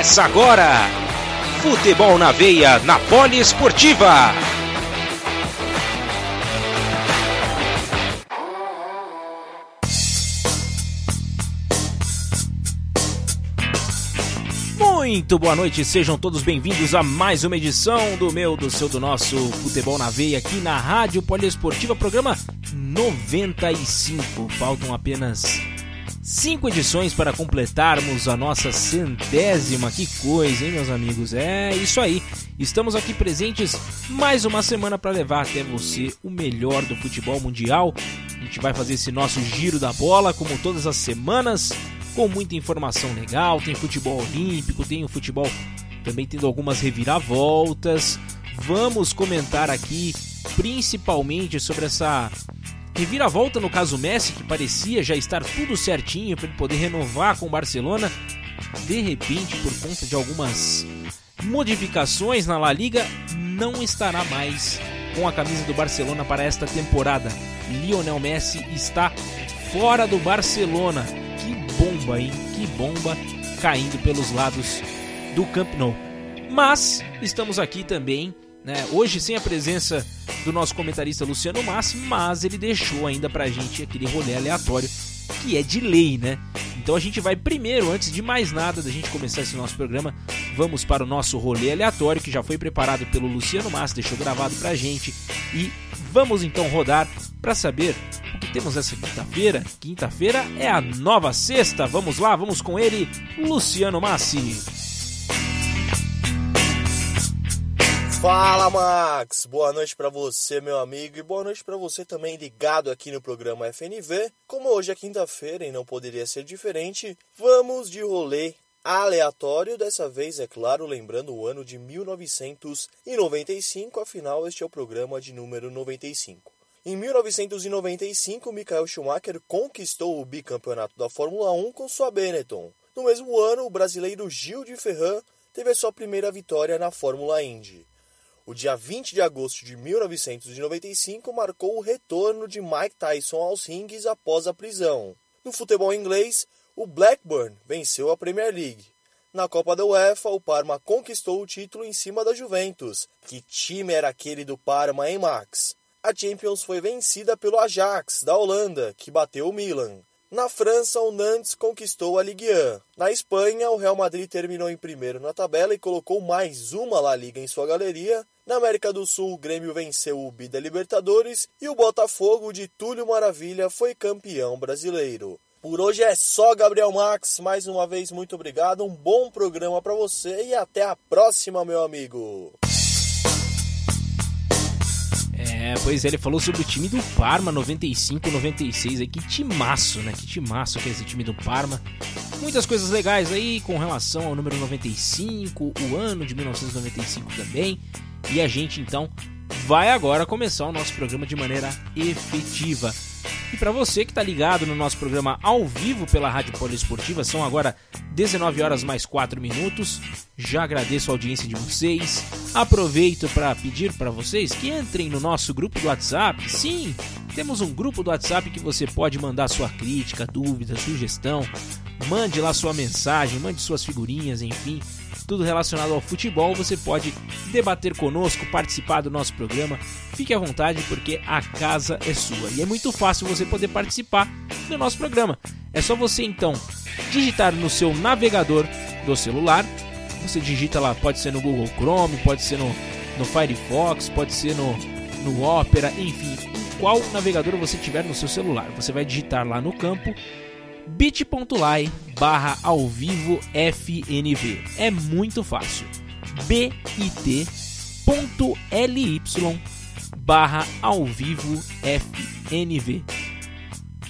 Começa agora! Futebol na veia, na Poliesportiva. Muito boa noite, sejam todos bem-vindos a mais uma edição do meu, do seu, do nosso Futebol na Veia aqui na Rádio Poliesportiva, programa 95. Faltam apenas Cinco edições para completarmos a nossa centésima. Que coisa, hein, meus amigos? É isso aí. Estamos aqui presentes mais uma semana para levar até você o melhor do futebol mundial. A gente vai fazer esse nosso giro da bola, como todas as semanas, com muita informação legal. Tem futebol olímpico, tem o futebol também tendo algumas reviravoltas. Vamos comentar aqui principalmente sobre essa Reviravolta no caso Messi, que parecia já estar tudo certinho para ele poder renovar com o Barcelona, de repente, por conta de algumas modificações na La Liga, não estará mais com a camisa do Barcelona para esta temporada. Lionel Messi está fora do Barcelona. Que bomba, hein? Que bomba caindo pelos lados do Camp Nou. Mas estamos aqui também né? Hoje sem a presença do nosso comentarista Luciano Massi, mas ele deixou ainda pra gente aquele rolê aleatório que é de lei, né? Então a gente vai primeiro, antes de mais nada, da gente começar esse nosso programa, vamos para o nosso rolê aleatório que já foi preparado pelo Luciano Massi, deixou gravado pra gente e vamos então rodar para saber o que temos essa quinta-feira. Quinta-feira é a nova sexta. Vamos lá, vamos com ele, Luciano Massi. Fala Max, boa noite para você meu amigo e boa noite para você também ligado aqui no programa FNV. Como hoje é quinta-feira e não poderia ser diferente, vamos de rolê aleatório, dessa vez é claro, lembrando o ano de 1995, afinal este é o programa de número 95. Em 1995, Michael Schumacher conquistou o bicampeonato da Fórmula 1 com sua Benetton. No mesmo ano, o brasileiro Gil de Ferran teve a sua primeira vitória na Fórmula Indy. O dia 20 de agosto de 1995 marcou o retorno de Mike Tyson aos rings após a prisão. No futebol inglês, o Blackburn venceu a Premier League. Na Copa da UEFA, o Parma conquistou o título em cima da Juventus. Que time era aquele do Parma, hein, Max? A Champions foi vencida pelo Ajax, da Holanda, que bateu o Milan. Na França, o Nantes conquistou a Ligue 1. Na Espanha, o Real Madrid terminou em primeiro na tabela e colocou mais uma La Liga em sua galeria. Na América do Sul, o Grêmio venceu o Bida Libertadores e o Botafogo de Túlio Maravilha foi campeão brasileiro. Por hoje é só, Gabriel Max. Mais uma vez, muito obrigado. Um bom programa para você e até a próxima, meu amigo. É, pois é, ele falou sobre o time do Parma 95, 96 aí, que timaço, né? Que timaço que é esse time do Parma. Muitas coisas legais aí com relação ao número 95, o ano de 1995 também. E a gente então vai agora começar o nosso programa de maneira efetiva. E para você que está ligado no nosso programa ao vivo pela Rádio Poliesportiva, são agora 19 horas mais 4 minutos. Já agradeço a audiência de vocês. Aproveito para pedir para vocês que entrem no nosso grupo do WhatsApp. Sim, temos um grupo do WhatsApp que você pode mandar sua crítica, dúvida, sugestão. Mande lá sua mensagem, mande suas figurinhas, enfim tudo relacionado ao futebol, você pode debater conosco, participar do nosso programa. Fique à vontade porque a casa é sua. E é muito fácil você poder participar do nosso programa. É só você então digitar no seu navegador do celular. Você digita lá, pode ser no Google Chrome, pode ser no, no Firefox, pode ser no, no Opera, enfim, qual navegador você tiver no seu celular. Você vai digitar lá no campo bit.ly barra ao vivo FNV. É muito fácil. bit.ly barra ao vivo FNV.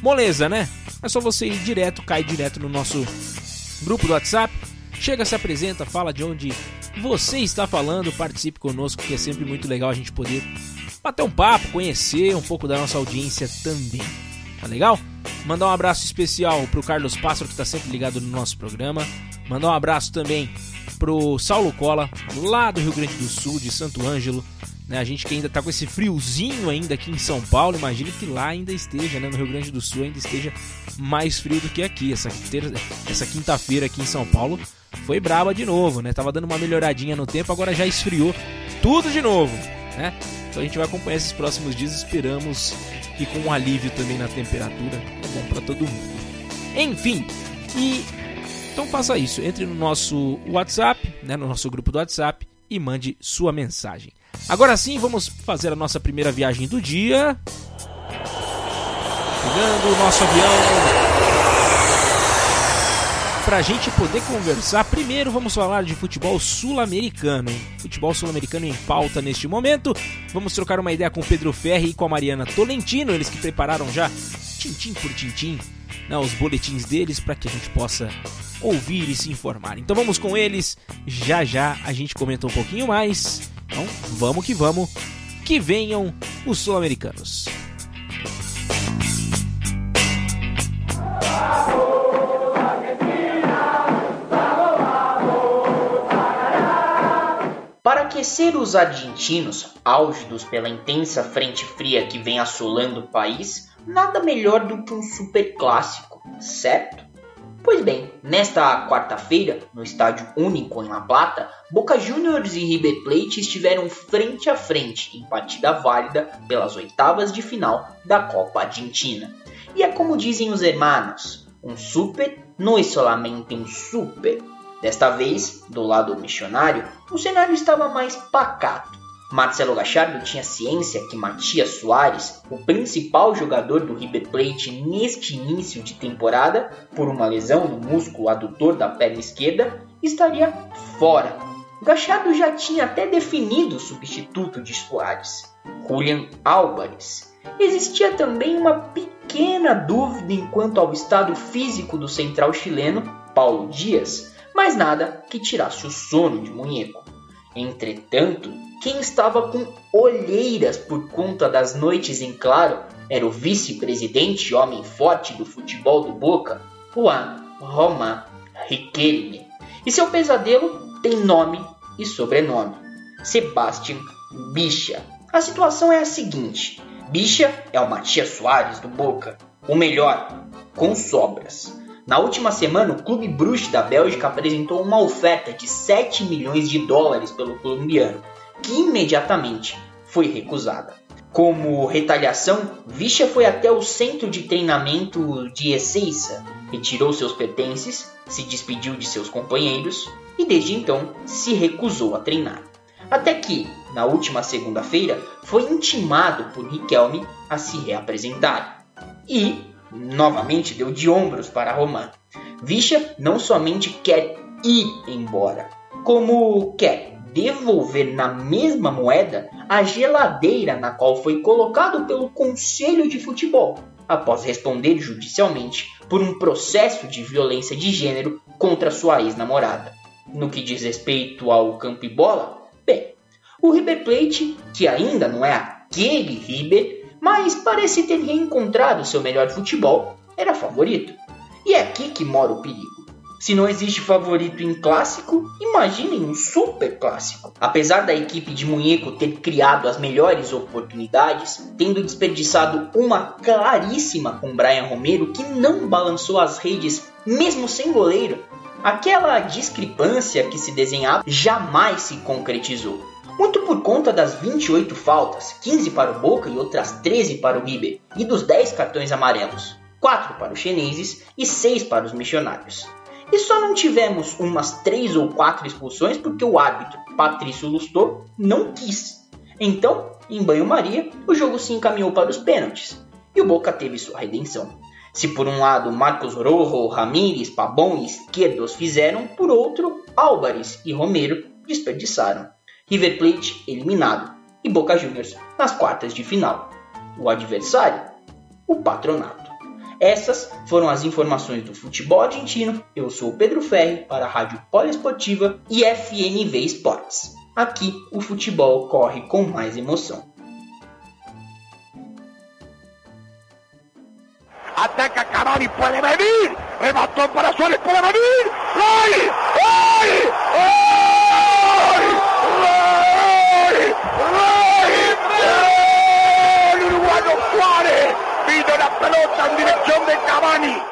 Moleza, né? É só você ir direto, cai direto no nosso grupo do WhatsApp. Chega, se apresenta, fala de onde você está falando, participe conosco, que é sempre muito legal a gente poder bater um papo, conhecer um pouco da nossa audiência também. Tá legal? Mandar um abraço especial pro Carlos Pássaro, que está sempre ligado no nosso programa. Mandar um abraço também pro Saulo Cola, lá do Rio Grande do Sul, de Santo Ângelo. Né, a gente que ainda tá com esse friozinho ainda aqui em São Paulo, imagine que lá ainda esteja, né, no Rio Grande do Sul ainda esteja mais frio do que aqui. Essa, essa quinta-feira aqui em São Paulo foi braba de novo, né? Tava dando uma melhoradinha no tempo, agora já esfriou tudo de novo, né? Então a gente vai acompanhar esses próximos dias, esperamos que com um alívio também na temperatura, é bom para todo mundo. Enfim, e então faça isso, entre no nosso WhatsApp, né, no nosso grupo do WhatsApp e mande sua mensagem. Agora sim, vamos fazer a nossa primeira viagem do dia. Pegando o nosso avião para a gente poder conversar, primeiro vamos falar de futebol sul-americano. Futebol sul-americano em pauta neste momento. Vamos trocar uma ideia com o Pedro Ferri e com a Mariana Tolentino, eles que prepararam já, tintim por tintim, né, os boletins deles para que a gente possa ouvir e se informar. Então vamos com eles, já já a gente comenta um pouquinho mais. Então vamos que vamos, que venham os sul-americanos. Aquecer os argentinos, álgidos pela intensa frente fria que vem assolando o país, nada melhor do que um super clássico, certo? Pois bem, nesta quarta-feira, no estádio único em La Plata, Boca Juniors e River Plate estiveram frente a frente em partida válida pelas oitavas de final da Copa Argentina. E é como dizem os hermanos, um super não é solamente um super, Desta vez, do lado missionário, o cenário estava mais pacato. Marcelo Gachardo tinha ciência que Matias Soares, o principal jogador do River Plate neste início de temporada, por uma lesão no músculo adutor da perna esquerda, estaria fora. Gachardo já tinha até definido o substituto de Soares, Julian Álvares. Existia também uma pequena dúvida enquanto ao estado físico do central chileno, Paulo Dias, mas nada que tirasse o sono de Munheco. Entretanto, quem estava com olheiras por conta das noites em claro era o vice-presidente homem forte do futebol do Boca, Juan Roma Riquelme. E seu pesadelo tem nome e sobrenome: Sebastian Bicha. A situação é a seguinte: Bicha é o Matias Soares do Boca, o melhor, com sobras. Na última semana, o Clube Bruges da Bélgica apresentou uma oferta de 7 milhões de dólares pelo colombiano, que imediatamente foi recusada. Como retaliação, Vicha foi até o centro de treinamento de Ezeiza, retirou seus pertences, se despediu de seus companheiros e desde então se recusou a treinar. Até que, na última segunda-feira, foi intimado por Riquelme a se reapresentar. E, novamente deu de ombros para Roman. Visha não somente quer ir embora, como quer devolver na mesma moeda a geladeira na qual foi colocado pelo Conselho de Futebol, após responder judicialmente por um processo de violência de gênero contra sua ex-namorada. No que diz respeito ao campo e bola, bem, o River Plate, que ainda não é aquele River, mas parece ter reencontrado seu melhor futebol, era favorito. E é aqui que mora o perigo. Se não existe favorito em clássico, imaginem um super clássico. Apesar da equipe de Munheco ter criado as melhores oportunidades, tendo desperdiçado uma claríssima com Brian Romero que não balançou as redes mesmo sem goleiro, aquela discrepância que se desenhava jamais se concretizou muito por conta das 28 faltas, 15 para o Boca e outras 13 para o River, e dos 10 cartões amarelos, 4 para os chineses e 6 para os missionários. E só não tivemos umas 3 ou 4 expulsões porque o árbitro, Patrício Lustor, não quis. Então, em banho-maria, o jogo se encaminhou para os pênaltis, e o Boca teve sua redenção. Se por um lado Marcos Rojo, Ramírez, Pabon e Esquerdos fizeram, por outro, Álvares e Romero desperdiçaram. River Plate eliminado e Boca Juniors nas quartas de final. O adversário, o Patronato. Essas foram as informações do futebol argentino. Eu sou o Pedro Ferri para a Rádio Poliesportiva e FNV Esportes. Aqui o futebol corre com mais emoção. Ataca Cavani, pode venir. Rematou para Suárez, pode venir. ¡Gol! ¡Gol! ¡Gol! Pelota en dirección de Cavani.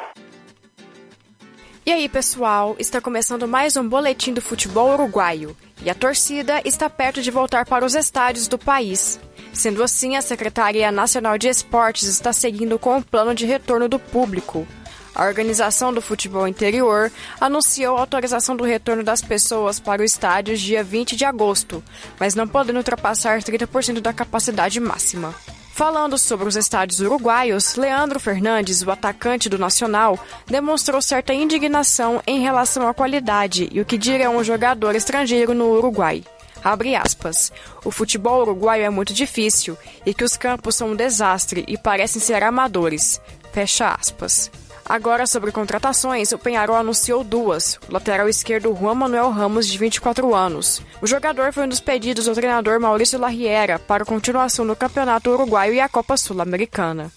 E aí, pessoal, está começando mais um boletim do futebol uruguaio. E a torcida está perto de voltar para os estádios do país. Sendo assim, a Secretaria Nacional de Esportes está seguindo com o plano de retorno do público. A Organização do Futebol Interior anunciou a autorização do retorno das pessoas para o estádio dia 20 de agosto, mas não podendo ultrapassar 30% da capacidade máxima. Falando sobre os estádios uruguaios, Leandro Fernandes, o atacante do Nacional, demonstrou certa indignação em relação à qualidade e o que dirá um jogador estrangeiro no Uruguai. Abre aspas. O futebol uruguaio é muito difícil e que os campos são um desastre e parecem ser amadores. Fecha aspas. Agora, sobre contratações, o Penharol anunciou duas. O lateral esquerdo Juan Manuel Ramos, de 24 anos. O jogador foi um dos pedidos do treinador Maurício Larriera para a continuação do Campeonato Uruguaio e a Copa Sul-Americana.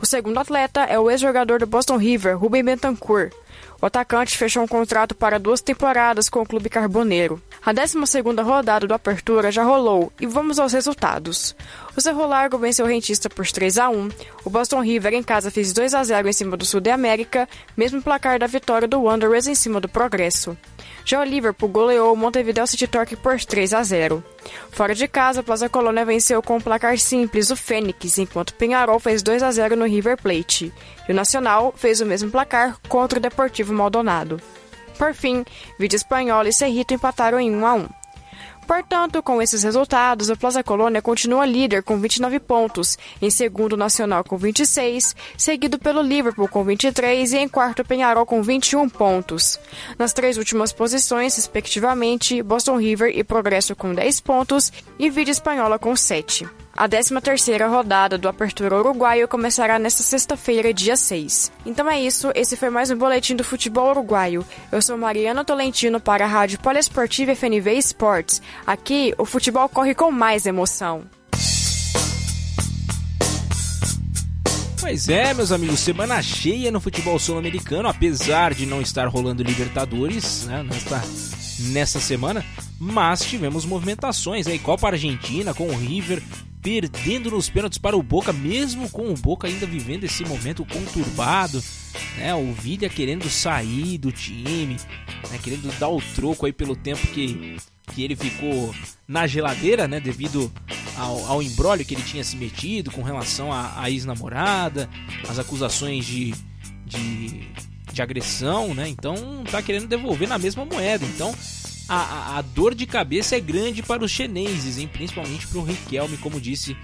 O segundo atleta é o ex-jogador do Boston River, Rubem Bentancur. O atacante fechou um contrato para duas temporadas com o clube carboneiro. A 12 rodada do Apertura já rolou e vamos aos resultados. O Cerro Largo venceu o Rentista por 3 a 1. O Boston River em casa fez 2 a 0 em cima do Sul de América, mesmo placar da vitória do Wanderers em cima do Progresso. Já o Liverpool goleou o Montevideo City Torque por 3 a 0. Fora de casa, a Plaza Colônia venceu com um placar simples o Fênix, enquanto o Penharol fez 2 a 0 no River Plate. E o Nacional fez o mesmo placar contra o Deportivo Maldonado. Por fim, Vídeo Espanhol e Cerrito empataram em 1 a 1. Portanto, com esses resultados, o Plaza Colônia continua líder com 29 pontos, em segundo Nacional com 26, seguido pelo Liverpool com 23 e em quarto Penharol com 21 pontos. Nas três últimas posições, respectivamente, Boston River e Progresso com 10 pontos e Vídeo Espanhola com 7. A 13ª rodada do Apertura Uruguaio começará nesta sexta-feira, dia 6. Então é isso, esse foi mais um boletim do futebol uruguaio. Eu sou Mariana Tolentino para a Rádio Poliesportiva FNV Esportes. Aqui, o futebol corre com mais emoção. Pois é, meus amigos, semana cheia no futebol sul-americano, apesar de não estar rolando Libertadores né, nesta, nessa semana, mas tivemos movimentações aí, Copa Argentina com o River perdendo nos pênaltis para o Boca, mesmo com o Boca ainda vivendo esse momento conturbado, né? O Vidia querendo sair do time, né? querendo dar o troco aí pelo tempo que, que ele ficou na geladeira, né? Devido ao, ao embrólio que ele tinha se metido com relação à, ex-namorada, as acusações de, de, de agressão, né? Então tá querendo devolver na mesma moeda. Então a, a, dor de cabeça é grande para os chineses, hein? principalmente para o Riquelme, como disse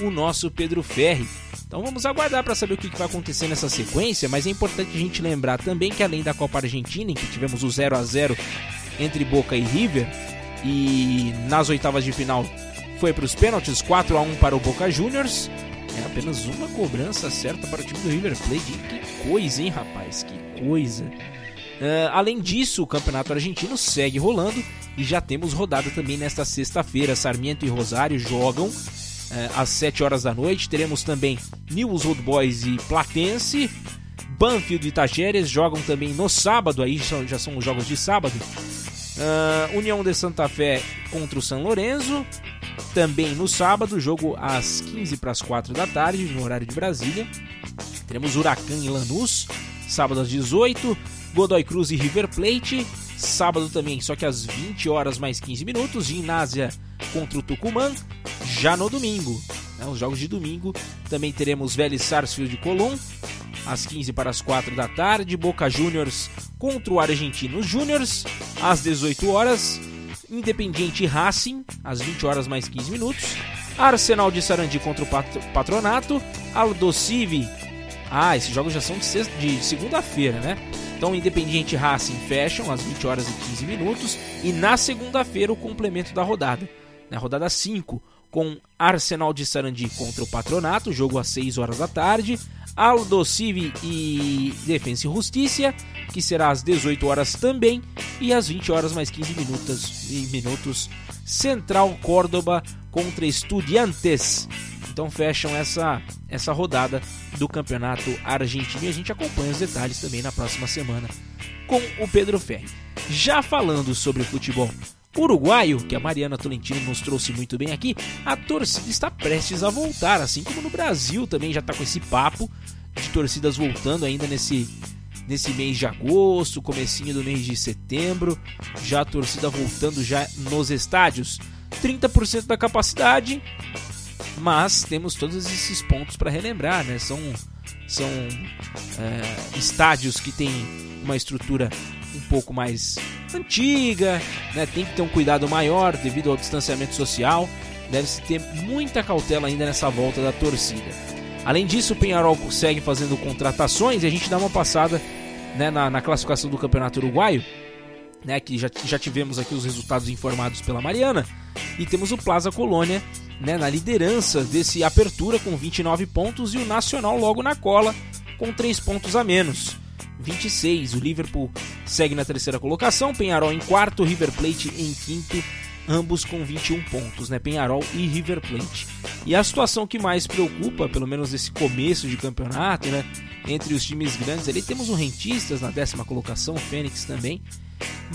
o nosso Pedro Ferri. Então vamos aguardar para saber o que, que vai acontecer nessa sequência, mas é importante a gente lembrar também que além da Copa Argentina, em que tivemos o 0 a 0 entre Boca e River, e nas oitavas de final foi para os pênaltis, 4 a 1 para o Boca Juniors. É apenas uma cobrança certa para o time do River Plate. Que coisa, hein, rapaz? Que coisa. Uh, além disso, o Campeonato Argentino segue rolando e já temos rodada também nesta sexta-feira. Sarmiento e Rosário jogam uh, às 7 horas da noite. Teremos também News Old Boys e Platense. Banfield e Tajeres jogam também no sábado, aí já, são os jogos de sábado. Uh, União de Santa Fé contra o São Lourenço. Também no sábado, jogo às 15 para as 4 da tarde, no horário de Brasília. Teremos Huracan e Lanús, sábado às 18. Godoy Cruz e River Plate. Sábado também, só que às 20 horas mais 15 minutos. Ginásia contra o Tucumã. Já no domingo, né, os jogos de domingo, também teremos Vélez Sarsfield de Colón. Às 15 para as 4 da tarde. Boca Juniors contra o Argentinos Júniors. Às 18 horas. Independiente Racing, às 20 horas mais 15 minutos. Arsenal de Sarandi contra o Patronato. Aldocive. Ah, esses jogos já são de, de segunda-feira, né? Então, Independiente Racing fecham às 20 horas e 15 minutos. E na segunda-feira, o complemento da rodada. Na rodada 5, com Arsenal de Sarandi contra o Patronato, jogo às 6 horas da tarde. Aldo Civi e Defensa e Justiça, que será às 18 horas também. E às 20 horas mais 15 minutos, minutos Central Córdoba contra Estudiantes. Então fecham essa, essa rodada do campeonato argentino e a gente acompanha os detalhes também na próxima semana com o Pedro Ferri. Já falando sobre futebol uruguaio, que a Mariana Tolentino nos trouxe muito bem aqui, a torcida está prestes a voltar, assim como no Brasil também já está com esse papo de torcidas voltando ainda nesse nesse mês de agosto, comecinho do mês de setembro, já a torcida voltando já nos estádios. 30% da capacidade, mas temos todos esses pontos para relembrar, né? São, são é, estádios que têm uma estrutura um pouco mais antiga, né? Tem que ter um cuidado maior devido ao distanciamento social. Deve-se ter muita cautela ainda nessa volta da torcida. Além disso, o Penharol segue fazendo contratações e a gente dá uma passada né, na, na, classificação do Campeonato Uruguaio, né, que já, já tivemos aqui os resultados informados pela Mariana, e temos o Plaza Colônia né, na liderança desse apertura com 29 pontos e o Nacional logo na cola com 3 pontos a menos. 26. O Liverpool segue na terceira colocação, Penharol em quarto, River Plate em quinto, ambos com 21 pontos, né? Penharol e River Plate. E a situação que mais preocupa, pelo menos nesse começo de campeonato, né? Entre os times grandes ali, temos o Rentistas na décima colocação, o Fênix também,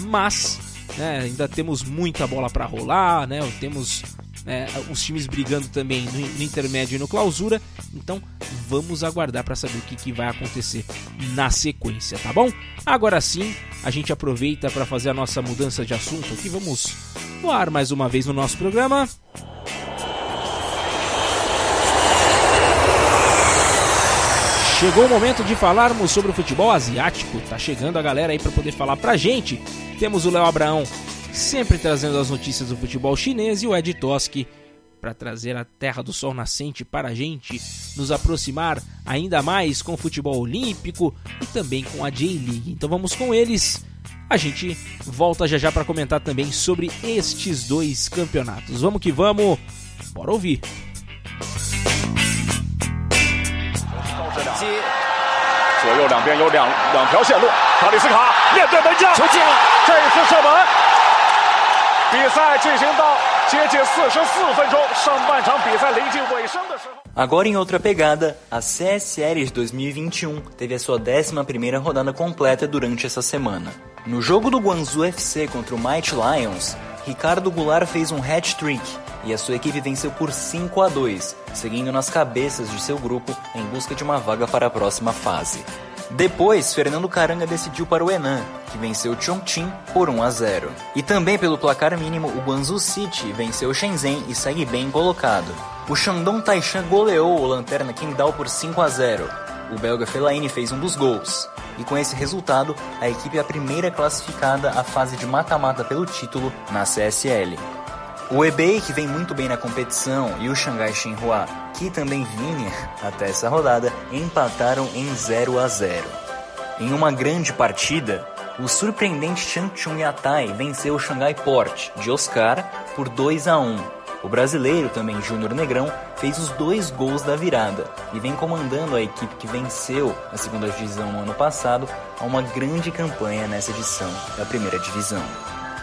mas né, ainda temos muita bola para rolar, né? Temos é, os times brigando também no, no, intermédio e no clausura. Então vamos aguardar para saber o que, que vai acontecer na sequência, tá bom? Agora sim, a gente aproveita para fazer a nossa mudança de assunto aqui. Vamos no ar mais uma vez no nosso programa. Chegou o momento de falarmos sobre o futebol asiático. Tá chegando a galera aí para poder falar pra gente. Temos o Léo Abraão sempre trazendo as notícias do futebol chinês e o Ed Toski para trazer a Terra do Sol Nascente para a gente, nos aproximar ainda mais com o futebol olímpico e também com a J-League. Então vamos com eles. A gente volta já já para comentar também sobre estes dois campeonatos. Vamos que vamos, bora ouvir. 比赛进行到接近四十四分钟，上半场比赛临近尾声的时候。Agora em outra pegada, a CSL de 2021 teve a sua 11ª rodada completa durante essa semana. No jogo do Guangzhou FC contra o Might Lions, Ricardo Goulart fez um hat-trick e a sua equipe venceu por 5 a 2, seguindo nas cabeças de seu grupo em busca de uma vaga para a próxima fase. Depois, Fernando Caranga decidiu para o Enan, que venceu Chongqing por 1 a 0. E também pelo placar mínimo, o Guangzhou City venceu Shenzhen e segue bem colocado. O Shandong Taishan goleou o Lanterna Qingdao por 5 a 0. O belga Fellaini fez um dos gols. E com esse resultado, a equipe é a primeira classificada à fase de mata-mata pelo título na CSL. O eBay, que vem muito bem na competição, e o Shanghai Shenhua, que também vinha até essa rodada, empataram em 0 a 0. Em uma grande partida, o surpreendente Changchun Yatai venceu o Shanghai Port de Oscar por 2 a 1. O brasileiro, também Júnior Negrão, fez os dois gols da virada e vem comandando a equipe que venceu a segunda divisão no ano passado a uma grande campanha nessa edição da primeira divisão.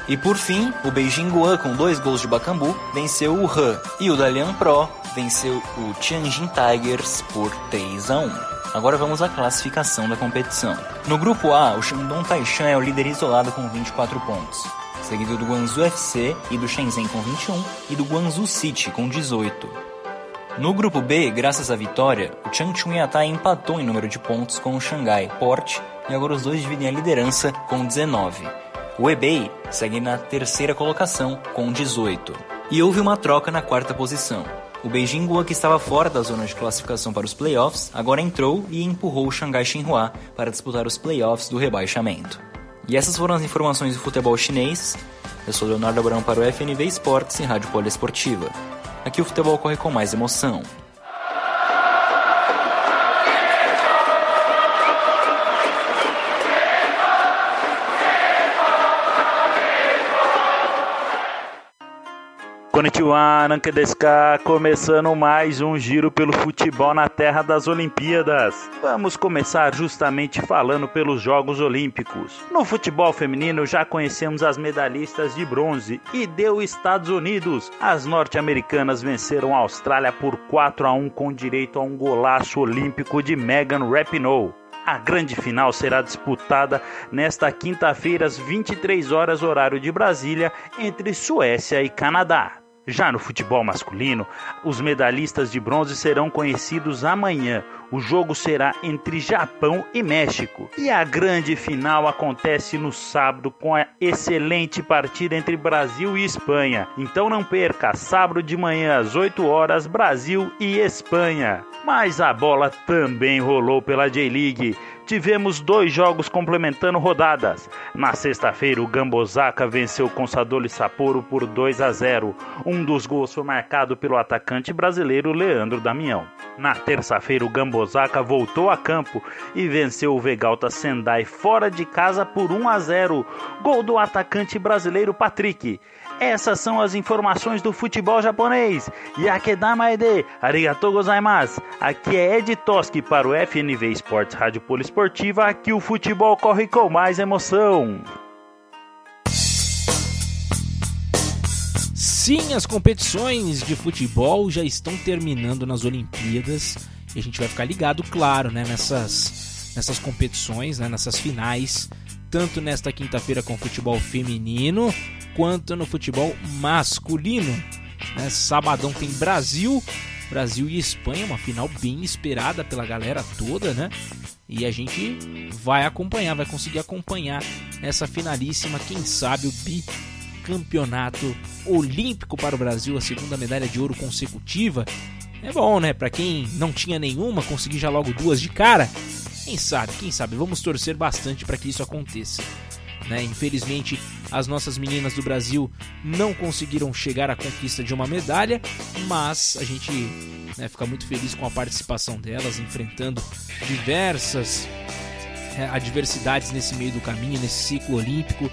E por fim, o Beijing Guan, com dois gols de Bacambu, venceu o Han. E o Dalian Pro venceu o Tianjin Tigers por 3 a 1. Agora vamos à classificação da competição. No grupo A, o Shandong Taishan é o líder isolado com 24 pontos, seguido do Guangzhou FC e do Shenzhen com 21 e do Guangzhou City com 18. No grupo B, graças à vitória, o Changchun Yatai empatou em número de pontos com o Xangai Port e agora os dois dividem a liderança com 19. O eBay segue na terceira colocação com 18. E houve uma troca na quarta posição. O Beijing Guo, que estava fora da zona de classificação para os playoffs, agora entrou e empurrou o Xangai Xinhua para disputar os playoffs do rebaixamento. E essas foram as informações do futebol chinês. Eu sou Leonardo Abrão para o FNV Esportes e Rádio Poliesportiva. Aqui o futebol corre com mais emoção. Konnichiwa, Nankedeska, começando mais um giro pelo futebol na terra das Olimpíadas. Vamos começar justamente falando pelos Jogos Olímpicos. No futebol feminino já conhecemos as medalhistas de bronze e deu Estados Unidos. As norte-americanas venceram a Austrália por 4 a 1 com direito a um golaço olímpico de Megan Rapinoe. A grande final será disputada nesta quinta-feira às 23 horas horário de Brasília entre Suécia e Canadá. Já no futebol masculino, os medalhistas de bronze serão conhecidos amanhã. O jogo será entre Japão e México. E a grande final acontece no sábado com a excelente partida entre Brasil e Espanha. Então não perca, sábado de manhã às 8 horas, Brasil e Espanha. Mas a bola também rolou pela J-League tivemos dois jogos complementando rodadas. Na sexta-feira, o Gambosaka venceu o Consadole Sapporo por 2 a 0. Um dos gols foi marcado pelo atacante brasileiro Leandro Damião. Na terça-feira, o Gambosaka voltou a campo e venceu o Vegalta Sendai fora de casa por 1 a 0. Gol do atacante brasileiro Patrick. Essas são as informações do futebol japonês. Yakedamaede, arigatou gozaimasu. Aqui é Ed Toski para o FNV Esportes Rádio Poliesportiva, aqui o futebol corre com mais emoção. Sim, as competições de futebol já estão terminando nas Olimpíadas a gente vai ficar ligado, claro, né, nessas, nessas competições, né, nessas finais, tanto nesta quinta-feira com o futebol feminino quanto no futebol masculino. Né? Sabadão tem Brasil, Brasil e Espanha, uma final bem esperada pela galera toda, né? E a gente vai acompanhar, vai conseguir acompanhar essa finalíssima, quem sabe o bicampeonato olímpico para o Brasil, a segunda medalha de ouro consecutiva. É bom, né? Para quem não tinha nenhuma, conseguir já logo duas de cara. Quem sabe, quem sabe, vamos torcer bastante para que isso aconteça. Né? Infelizmente, as nossas meninas do Brasil não conseguiram chegar à conquista de uma medalha, mas a gente né, fica muito feliz com a participação delas, enfrentando diversas é, adversidades nesse meio do caminho, nesse ciclo olímpico,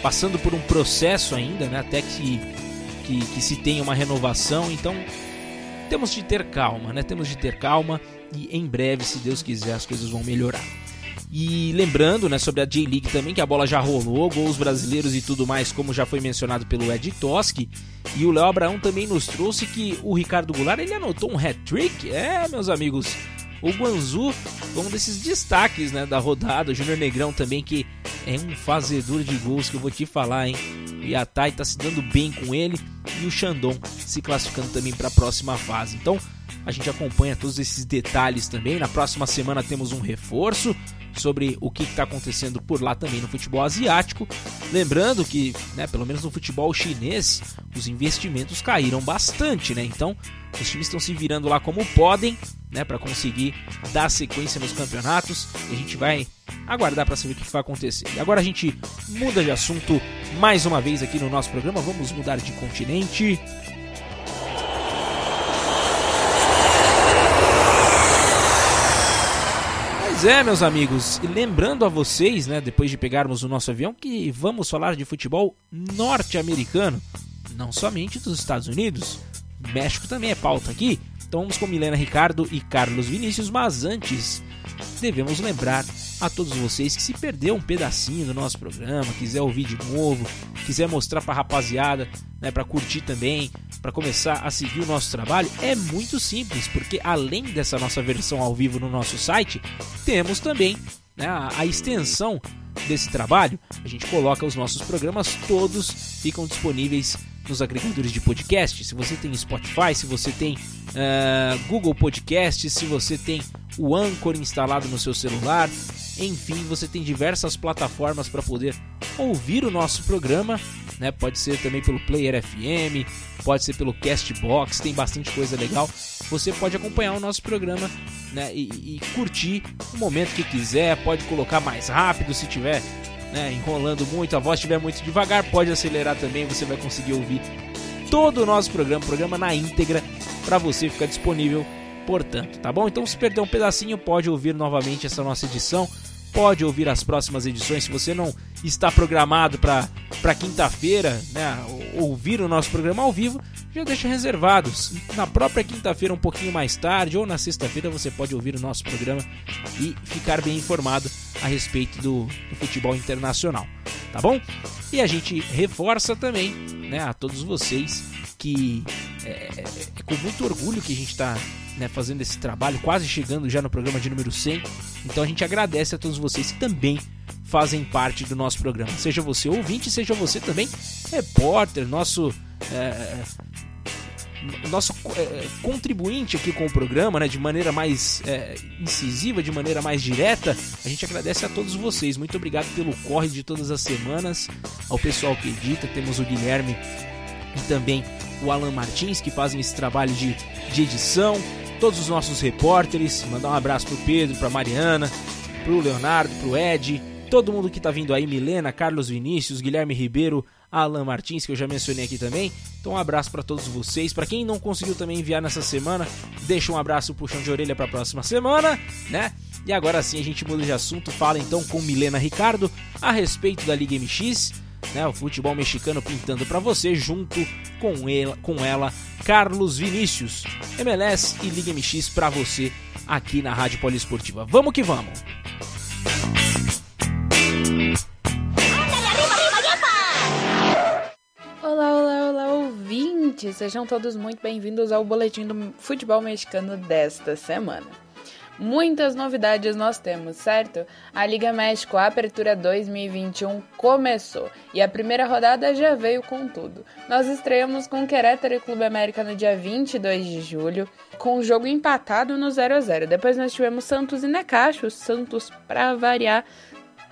passando por um processo ainda, né, até que, que, que se tenha uma renovação. Então, temos de ter calma, né? Temos de ter calma e em breve, se Deus quiser, as coisas vão melhorar. E lembrando, né, sobre a J-League também, que a bola já rolou, gols brasileiros e tudo mais, como já foi mencionado pelo Ed Toski. E o Léo Abraão também nos trouxe que o Ricardo Goulart, ele anotou um hat-trick. É, meus amigos, o Guanzu foi um desses destaques, né, da rodada. O Júnior Negrão também, que é um fazedor de gols que eu vou te falar, hein. Yatai tá se dando bem com ele e o Xandon se classificando também para a próxima fase. Então, a gente acompanha todos esses detalhes também. Na próxima semana temos um reforço sobre o que está acontecendo por lá também no futebol asiático. Lembrando que, né, pelo menos no futebol chinês, os investimentos caíram bastante, né? Então, os times estão se virando lá como podem, né, para conseguir dar sequência nos campeonatos. E a gente vai aguardar para saber o que vai acontecer. E agora a gente muda de assunto mais uma vez aqui no nosso programa. Vamos mudar de continente. Pois é, meus amigos, e lembrando a vocês, né, depois de pegarmos o nosso avião, que vamos falar de futebol norte-americano, não somente dos Estados Unidos. México também é pauta aqui. Então vamos com Milena Ricardo e Carlos Vinícius, mas antes devemos lembrar a todos vocês que se perdeu um pedacinho do nosso programa, quiser ouvir de novo, quiser mostrar para rapaziada, né, para curtir também, para começar a seguir o nosso trabalho, é muito simples, porque além dessa nossa versão ao vivo no nosso site, temos também né, a, a extensão desse trabalho. A gente coloca os nossos programas todos ficam disponíveis nos agregadores de podcast. Se você tem Spotify, se você tem uh, Google Podcast, se você tem o Anchor instalado no seu celular, enfim, você tem diversas plataformas para poder ouvir o nosso programa. Né? Pode ser também pelo Player FM, pode ser pelo Castbox, tem bastante coisa legal. Você pode acompanhar o nosso programa né? e, e curtir o momento que quiser. Pode colocar mais rápido se tiver né, enrolando muito, a voz estiver muito devagar, pode acelerar também, você vai conseguir ouvir todo o nosso programa, programa na íntegra, para você ficar disponível, portanto, tá bom? Então, se perder um pedacinho, pode ouvir novamente essa nossa edição, pode ouvir as próximas edições, se você não está programado para quinta-feira, né, ouvir o nosso programa ao vivo, já deixa reservados. Na própria quinta-feira, um pouquinho mais tarde, ou na sexta-feira, você pode ouvir o nosso programa e ficar bem informado a respeito do, do futebol internacional, tá bom? E a gente reforça também né, a todos vocês que é, é, é com muito orgulho que a gente está né, fazendo esse trabalho, quase chegando já no programa de número 100. Então a gente agradece a todos vocês que também fazem parte do nosso programa. Seja você ouvinte, seja você também repórter, nosso é, nosso é, contribuinte aqui com o programa, né, de maneira mais é, incisiva, de maneira mais direta, a gente agradece a todos vocês. Muito obrigado pelo corre de todas as semanas, ao pessoal que edita, temos o Guilherme e também o Alan Martins que fazem esse trabalho de, de edição, todos os nossos repórteres, mandar um abraço pro Pedro, pra Mariana, pro Leonardo, pro Ed, todo mundo que tá vindo aí, Milena, Carlos Vinícius, Guilherme Ribeiro, Alan Martins, que eu já mencionei aqui também. Então um abraço para todos vocês. Para quem não conseguiu também enviar nessa semana, deixa um abraço, puxão de orelha para próxima semana, né? E agora sim a gente muda de assunto, fala então com Milena Ricardo a respeito da Liga MX, né? O futebol mexicano pintando para você junto com ela, com ela, Carlos Vinícius. MLS e Liga MX para você aqui na Rádio Poliesportiva. Vamos que vamos. gente! Sejam todos muito bem-vindos ao boletim do futebol mexicano desta semana. Muitas novidades nós temos, certo? A Liga México a Apertura 2021 começou e a primeira rodada já veio com tudo. Nós estreamos com Querétaro e Clube América no dia 22 de julho, com o jogo empatado no 0 a 0. Depois nós tivemos Santos e Necaxa, o Santos para variar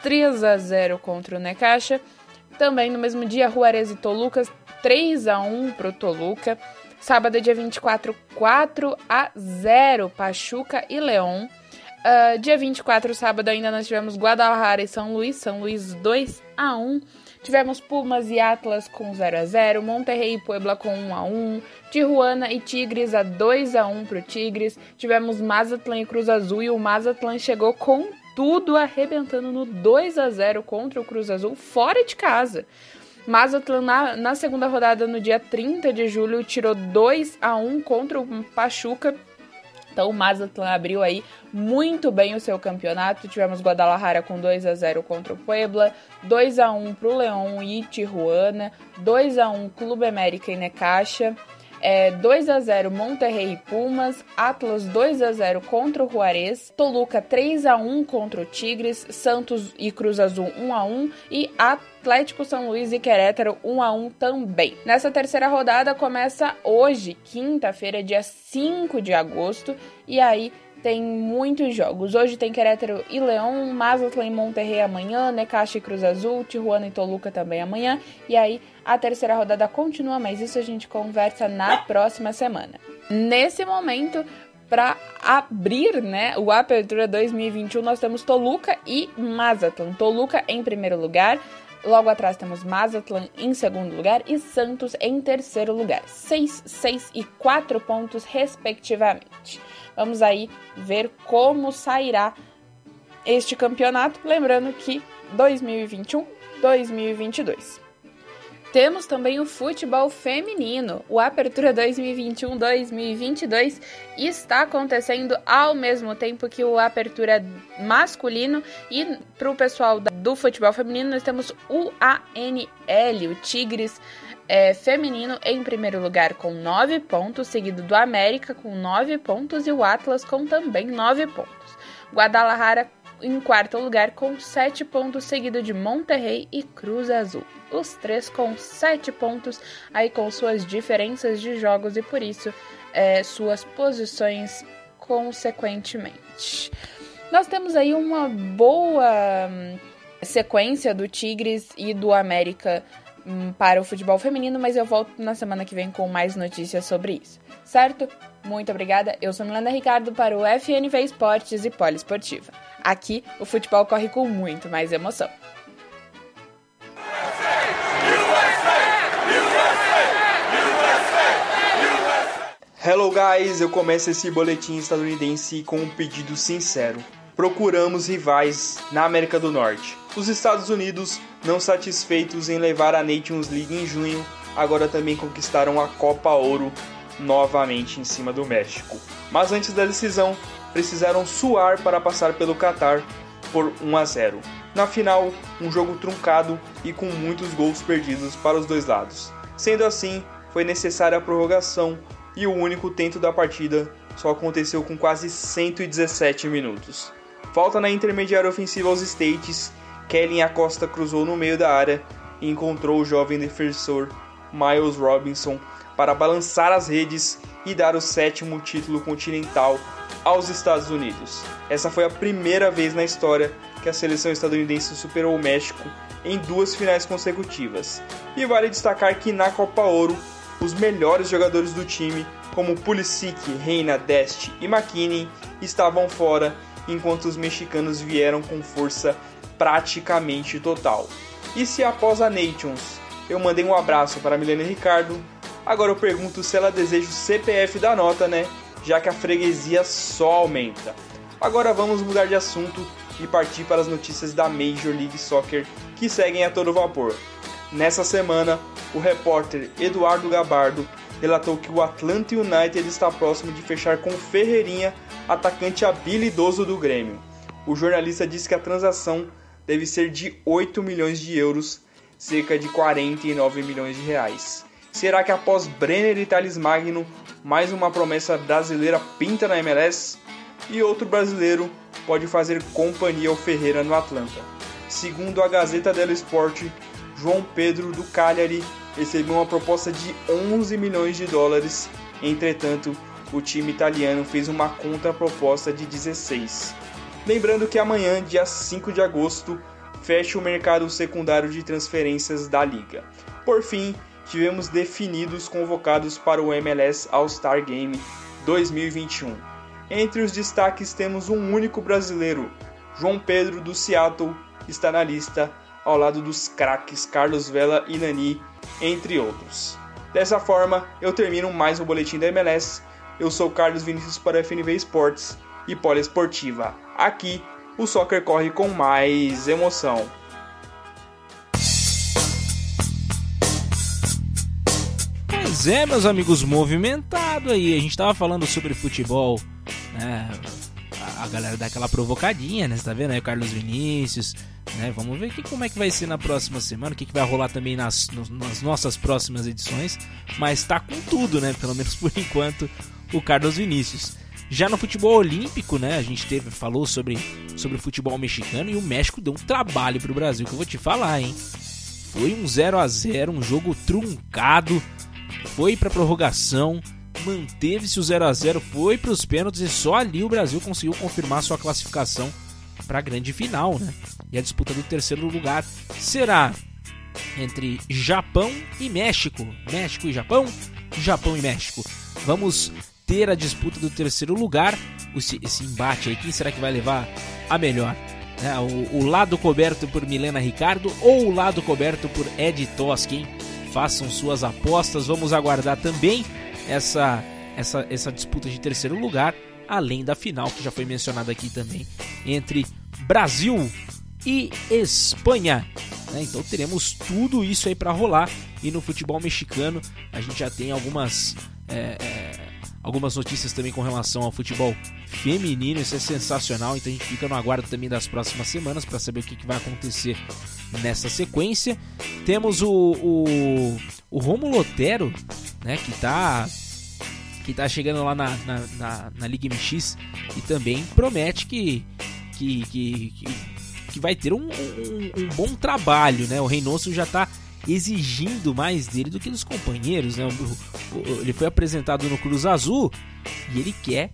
3 a 0 contra o Necaxa. Também no mesmo dia, Juarez e Toluca 3 a 1 pro Toluca. Sábado, dia 24, 4 a 0 Pachuca e Leão. Uh, dia 24, sábado, ainda nós tivemos Guadalajara e São Luís. São Luís 2 a 1 Tivemos Pumas e Atlas com 0 a 0 Monterrey e Puebla com 1 a 1 Tijuana e Tigres a 2 a 1 pro Tigres. Tivemos Mazatlan e Cruz Azul e o Mazatlan chegou com tudo arrebentando no 2 a 0 contra o Cruz Azul fora de casa. Mazatlan, na, na segunda rodada, no dia 30 de julho, tirou 2 a 1 contra o Pachuca. Então o Mazatlan abriu aí muito bem o seu campeonato. Tivemos Guadalajara com 2 a 0 contra o Puebla, 2 a 1 para o Leão e Tijuana, 2 a 1 Clube América e Necaxa. É, 2 a 0 Monterrey e Pumas, Atlas 2 a 0 contra o Juarez, Toluca 3 a 1 contra o Tigres, Santos e Cruz Azul 1 a 1 e Atlético São Luís e Querétaro 1 a 1 também. Nessa terceira rodada começa hoje, quinta-feira, dia 5 de agosto, e aí tem muitos jogos. Hoje tem Querétaro e Leão, Mazatlan e Monterrey amanhã, Necaxa e Cruz Azul, Tijuana e Toluca também amanhã. E aí a terceira rodada continua, mas isso a gente conversa na próxima semana. Nesse momento, para abrir, né, o Apertura 2021, nós temos Toluca e Mazatlan. Toluca em primeiro lugar, Logo atrás temos Mazatlan em segundo lugar e Santos em terceiro lugar. 6, 6 e 4 pontos, respectivamente. Vamos aí ver como sairá este campeonato. Lembrando que 2021, 2022. Temos também o futebol feminino. O Apertura 2021-2022 está acontecendo ao mesmo tempo que o Apertura masculino. E para o pessoal do futebol feminino, nós temos o ANL, o Tigres é, feminino, em primeiro lugar com 9 pontos, seguido do América com 9 pontos e o Atlas com também 9 pontos. Guadalajara em quarto lugar com 7 pontos, seguido de Monterrey e Cruz Azul. Os três com 7 pontos, aí com suas diferenças de jogos e por isso é, suas posições consequentemente. Nós temos aí uma boa hum, sequência do Tigres e do América para o futebol feminino, mas eu volto na semana que vem com mais notícias sobre isso, certo? Muito obrigada. Eu sou Milena Ricardo para o FNV Esportes e Poliesportiva. Aqui, o futebol corre com muito mais emoção. Hello guys, eu começo esse boletim estadunidense com um pedido sincero. Procuramos rivais na América do Norte. Os Estados Unidos, não satisfeitos em levar a Nations League em junho, agora também conquistaram a Copa Ouro novamente em cima do México. Mas antes da decisão, precisaram suar para passar pelo Qatar por 1 a 0. Na final, um jogo truncado e com muitos gols perdidos para os dois lados. Sendo assim, foi necessária a prorrogação e o único tento da partida só aconteceu com quase 117 minutos. Falta na intermediária ofensiva aos States, Kellen Acosta cruzou no meio da área e encontrou o jovem defensor Miles Robinson para balançar as redes e dar o sétimo título continental aos Estados Unidos. Essa foi a primeira vez na história que a seleção estadunidense superou o México em duas finais consecutivas. E vale destacar que na Copa Ouro, os melhores jogadores do time, como Pulisic, Reina, Dest e McKinney, estavam fora, enquanto os mexicanos vieram com força praticamente total. E se após a Nations eu mandei um abraço para Milena Ricardo, agora eu pergunto se ela deseja o CPF da nota, né? Já que a freguesia só aumenta. Agora vamos mudar de assunto e partir para as notícias da Major League Soccer que seguem a todo vapor. Nessa semana, o repórter Eduardo Gabardo relatou que o Atlanta United está próximo de fechar com Ferreirinha, atacante habilidoso do Grêmio. O jornalista disse que a transação deve ser de 8 milhões de euros, cerca de 49 milhões de reais. Será que após Brenner e Thales Magno, mais uma promessa brasileira pinta na MLS? E outro brasileiro pode fazer companhia ao Ferreira no Atlanta. Segundo a Gazeta dello Sport, João Pedro do Cagliari recebeu uma proposta de 11 milhões de dólares. Entretanto, o time italiano fez uma contraproposta de 16. Lembrando que amanhã, dia 5 de agosto, fecha o mercado secundário de transferências da liga. Por fim, tivemos definidos convocados para o MLS All-Star Game 2021. Entre os destaques temos um único brasileiro, João Pedro do Seattle, está na lista ao lado dos craques Carlos Vela e Nani, entre outros. Dessa forma, eu termino mais um boletim da MLS. Eu sou Carlos Vinícius para FNV Esportes e Poliesportiva. Aqui, o soccer corre com mais emoção. Pois é, meus amigos, movimentado aí. A gente tava falando sobre futebol, né? A galera dá aquela provocadinha, né? Você tá vendo aí o Carlos Vinícius, né? Vamos ver que, como é que vai ser na próxima semana, o que, que vai rolar também nas, nas nossas próximas edições. Mas tá com tudo, né? Pelo menos por enquanto, o Carlos Vinícius. Já no futebol olímpico, né? A gente teve, falou sobre, sobre o futebol mexicano e o México deu um trabalho pro Brasil, que eu vou te falar, hein? Foi um 0 a 0 um jogo truncado, foi pra prorrogação, manteve-se o 0 a 0 foi para os pênaltis e só ali o Brasil conseguiu confirmar sua classificação para a grande final, né? E a disputa do terceiro lugar será entre Japão e México. México e Japão, Japão e México. Vamos ter a disputa do terceiro lugar. Esse, embate aí, quem será que vai levar a melhor? É, o, o, lado coberto por Milena Ricardo ou o lado coberto por Ed Toskin? Façam suas apostas, vamos aguardar também essa, essa, essa disputa de terceiro lugar, além da final que já foi mencionada aqui também entre Brasil e Espanha. Né? Então teremos tudo isso aí para rolar. E no futebol mexicano a gente já tem algumas é, é, algumas notícias também com relação ao futebol feminino. Isso é sensacional. Então a gente fica no aguardo também das próximas semanas para saber o que, que, vai acontecer nessa sequência. Temos o, o, o Romulo Otero, né, que está que tá chegando lá na, na, na, na Liga MX e também promete que, que, que, que, que vai ter um, um, um, bom trabalho, né? O Reynoso já está exigindo mais dele do que dos companheiros, né? Ele foi apresentado no Cruz Azul e ele quer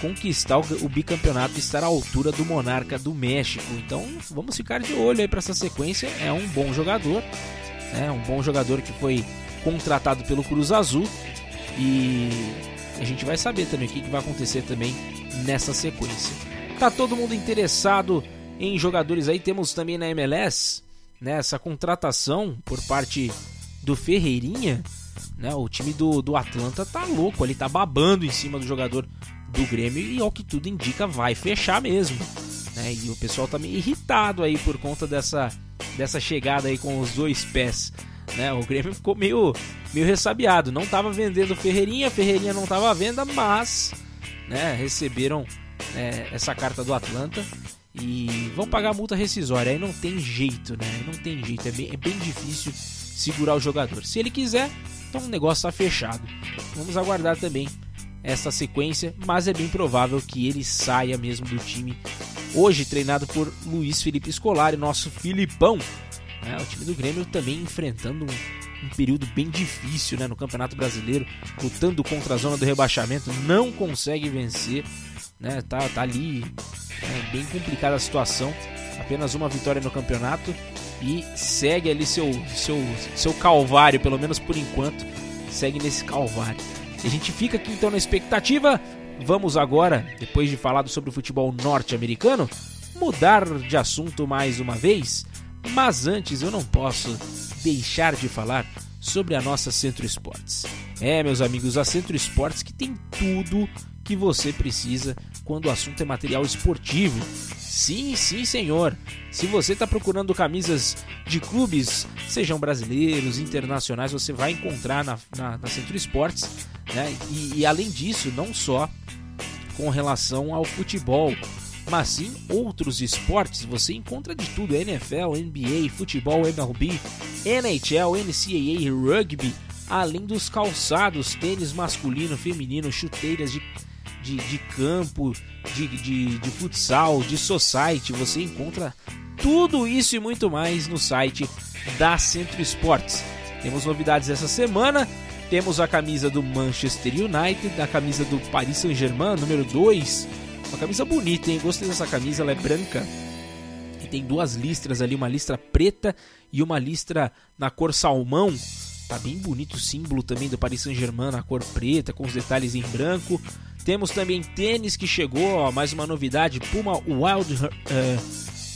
conquistar o, bicampeonato e estar à altura do Monarca do México. Então vamos ficar de olho aí para essa sequência. É um bom jogador, é um bom jogador que foi contratado pelo Cruz Azul e a gente vai saber também o que, vai acontecer também nessa sequência. Tá todo mundo interessado em jogadores aí? Temos também na MLS né, essa contratação por parte do Ferreirinha. Né, o time do, do Atlanta tá louco, ele tá babando em cima do jogador do Grêmio e ao que tudo indica vai fechar mesmo. Né, e o pessoal tá meio irritado aí por conta dessa, dessa chegada aí com os dois pés. Né? O Grêmio ficou meio, meio ressabiado. Não estava vendendo Ferreirinha, Ferreirinha não estava à venda, mas né, receberam é, essa carta do Atlanta e vão pagar multa rescisória. Aí não tem jeito, né? Não tem jeito. É bem, é bem difícil segurar o jogador. Se ele quiser, então o negócio está fechado. Vamos aguardar também essa sequência, mas é bem provável que ele saia mesmo do time. Hoje treinado por Luiz Felipe Scolari, nosso Filipão, né? O time do Grêmio também enfrentando um período bem difícil né, no Campeonato Brasileiro, lutando contra a zona do rebaixamento, não consegue vencer, né, tá, tá ali é, bem complicada a situação, apenas uma vitória no campeonato e segue ali seu, seu, seu calvário, pelo menos por enquanto, segue nesse calvário. E a gente fica aqui então na expectativa. Vamos agora, depois de falado sobre o futebol norte-americano, mudar de assunto mais uma vez. Mas antes eu não posso deixar de falar sobre a nossa Centro Esportes. É, meus amigos, a Centro Esportes que tem tudo que você precisa quando o assunto é material esportivo. Sim, sim, senhor. Se você está procurando camisas de clubes, sejam brasileiros, internacionais, você vai encontrar na, na, na Centro Esportes. Né? E, e além disso, não só com relação ao futebol, mas sim outros esportes. Você encontra de tudo: NFL, NBA, futebol, MLB, NHL, NCAA, rugby, além dos calçados, tênis masculino, feminino, chuteiras de, de, de campo, de, de, de futsal, de society. Você encontra tudo isso e muito mais no site da Centro Esportes. Temos novidades essa semana. Temos a camisa do Manchester United, a camisa do Paris Saint-Germain, número 2 uma camisa bonita, hein? Gostei dessa camisa, ela é branca. E tem duas listras ali, uma listra preta e uma listra na cor salmão. Tá bem bonito o símbolo também do Paris Saint-Germain na cor preta, com os detalhes em branco. Temos também tênis que chegou, ó, mais uma novidade, Puma Wild, uh,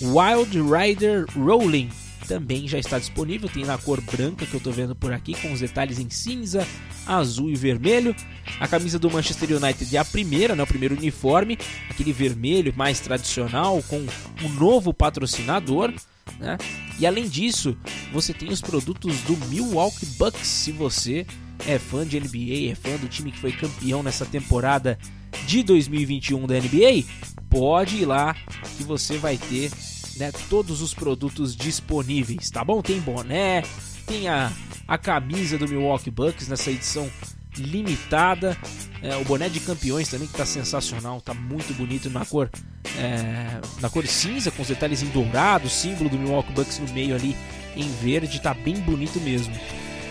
Wild Rider Rolling. Também já está disponível, tem na cor branca que eu estou vendo por aqui, com os detalhes em cinza, azul e vermelho. A camisa do Manchester United é a primeira, né, o primeiro uniforme, aquele vermelho mais tradicional com o um novo patrocinador. Né? E além disso, você tem os produtos do Milwaukee Bucks. Se você é fã de NBA, é fã do time que foi campeão nessa temporada de 2021 da NBA, pode ir lá que você vai ter né, todos os produtos disponíveis, tá bom? Tem boné, tem a, a camisa do Milwaukee Bucks nessa edição limitada. É, o boné de campeões também que tá sensacional, tá muito bonito na cor é, na cor cinza com os detalhes em dourado, símbolo do Milwaukee Bucks no meio ali em verde, tá bem bonito mesmo.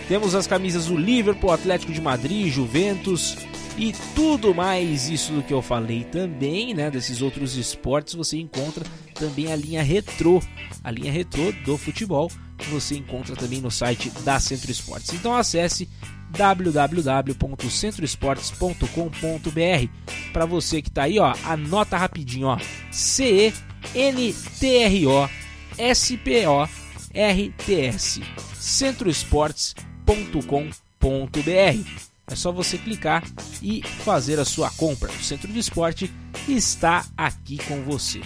Temos as camisas do Liverpool, Atlético de Madrid, Juventus e tudo mais isso do que eu falei também, né, desses outros esportes, você encontra também a linha retrô, a linha retrô do futebol, que você encontra também no site da Centro Esportes. Então acesse www.centroesportes.com.br. Para você que tá aí, ó, anota rapidinho, ó. C N T R O S P O R T S. centroesportes.com.br. É só você clicar e fazer a sua compra. O Centro de Esporte está aqui com você,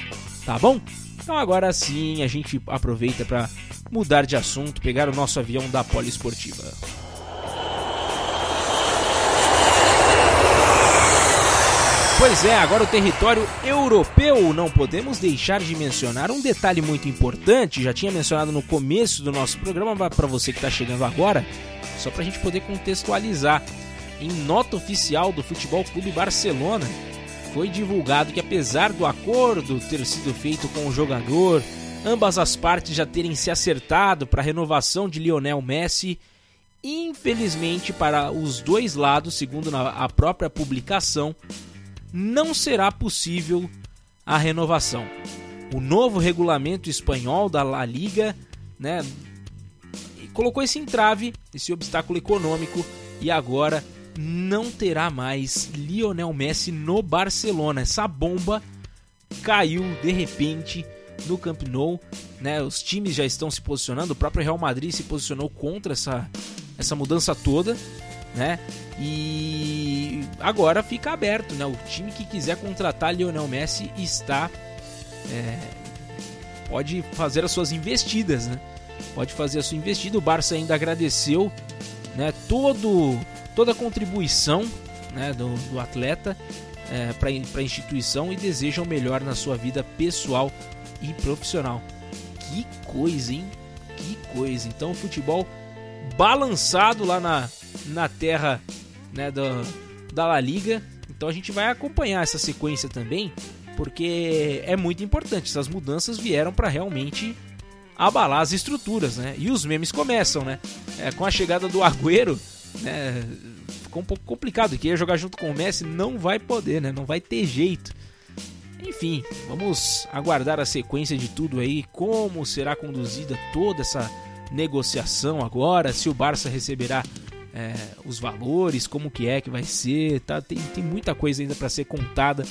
tá bom? Então agora sim a gente aproveita para mudar de assunto, pegar o nosso avião da Poliesportiva. Pois é, agora o território europeu. Não podemos deixar de mencionar um detalhe muito importante. Já tinha mencionado no começo do nosso programa, para você que está chegando agora, só para a gente poder contextualizar. Em nota oficial do Futebol Clube Barcelona, foi divulgado que apesar do acordo ter sido feito com o jogador, ambas as partes já terem se acertado para a renovação de Lionel Messi, infelizmente para os dois lados, segundo a própria publicação, não será possível a renovação. O novo regulamento espanhol da La Liga, né, colocou esse entrave, esse obstáculo econômico e agora não terá mais Lionel Messi no Barcelona. Essa bomba caiu de repente no Camp Nou, né? Os times já estão se posicionando, o próprio Real Madrid se posicionou contra essa, essa mudança toda, né? E agora fica aberto, né? O time que quiser contratar Lionel Messi está é, pode fazer as suas investidas, né? Pode fazer a sua investida. O Barça ainda agradeceu, né? Todo toda a contribuição, né? Do, do atleta é, para a instituição e deseja o melhor na sua vida pessoal e profissional. Que coisa, hein? Que coisa. Então, futebol balançado lá na, na terra né, do, da La Liga. Então a gente vai acompanhar essa sequência também, porque é muito importante. Essas mudanças vieram para realmente abalar as estruturas, né? E os memes começam, né? é, com a chegada do Agüero, né, ficou um pouco complicado. Que ia jogar junto com o Messi não vai poder, né? Não vai ter jeito. Enfim, vamos aguardar a sequência de tudo aí, como será conduzida toda essa negociação agora, se o Barça receberá é, os valores, como que é que vai ser, tá? Tem, tem muita coisa ainda para ser contada,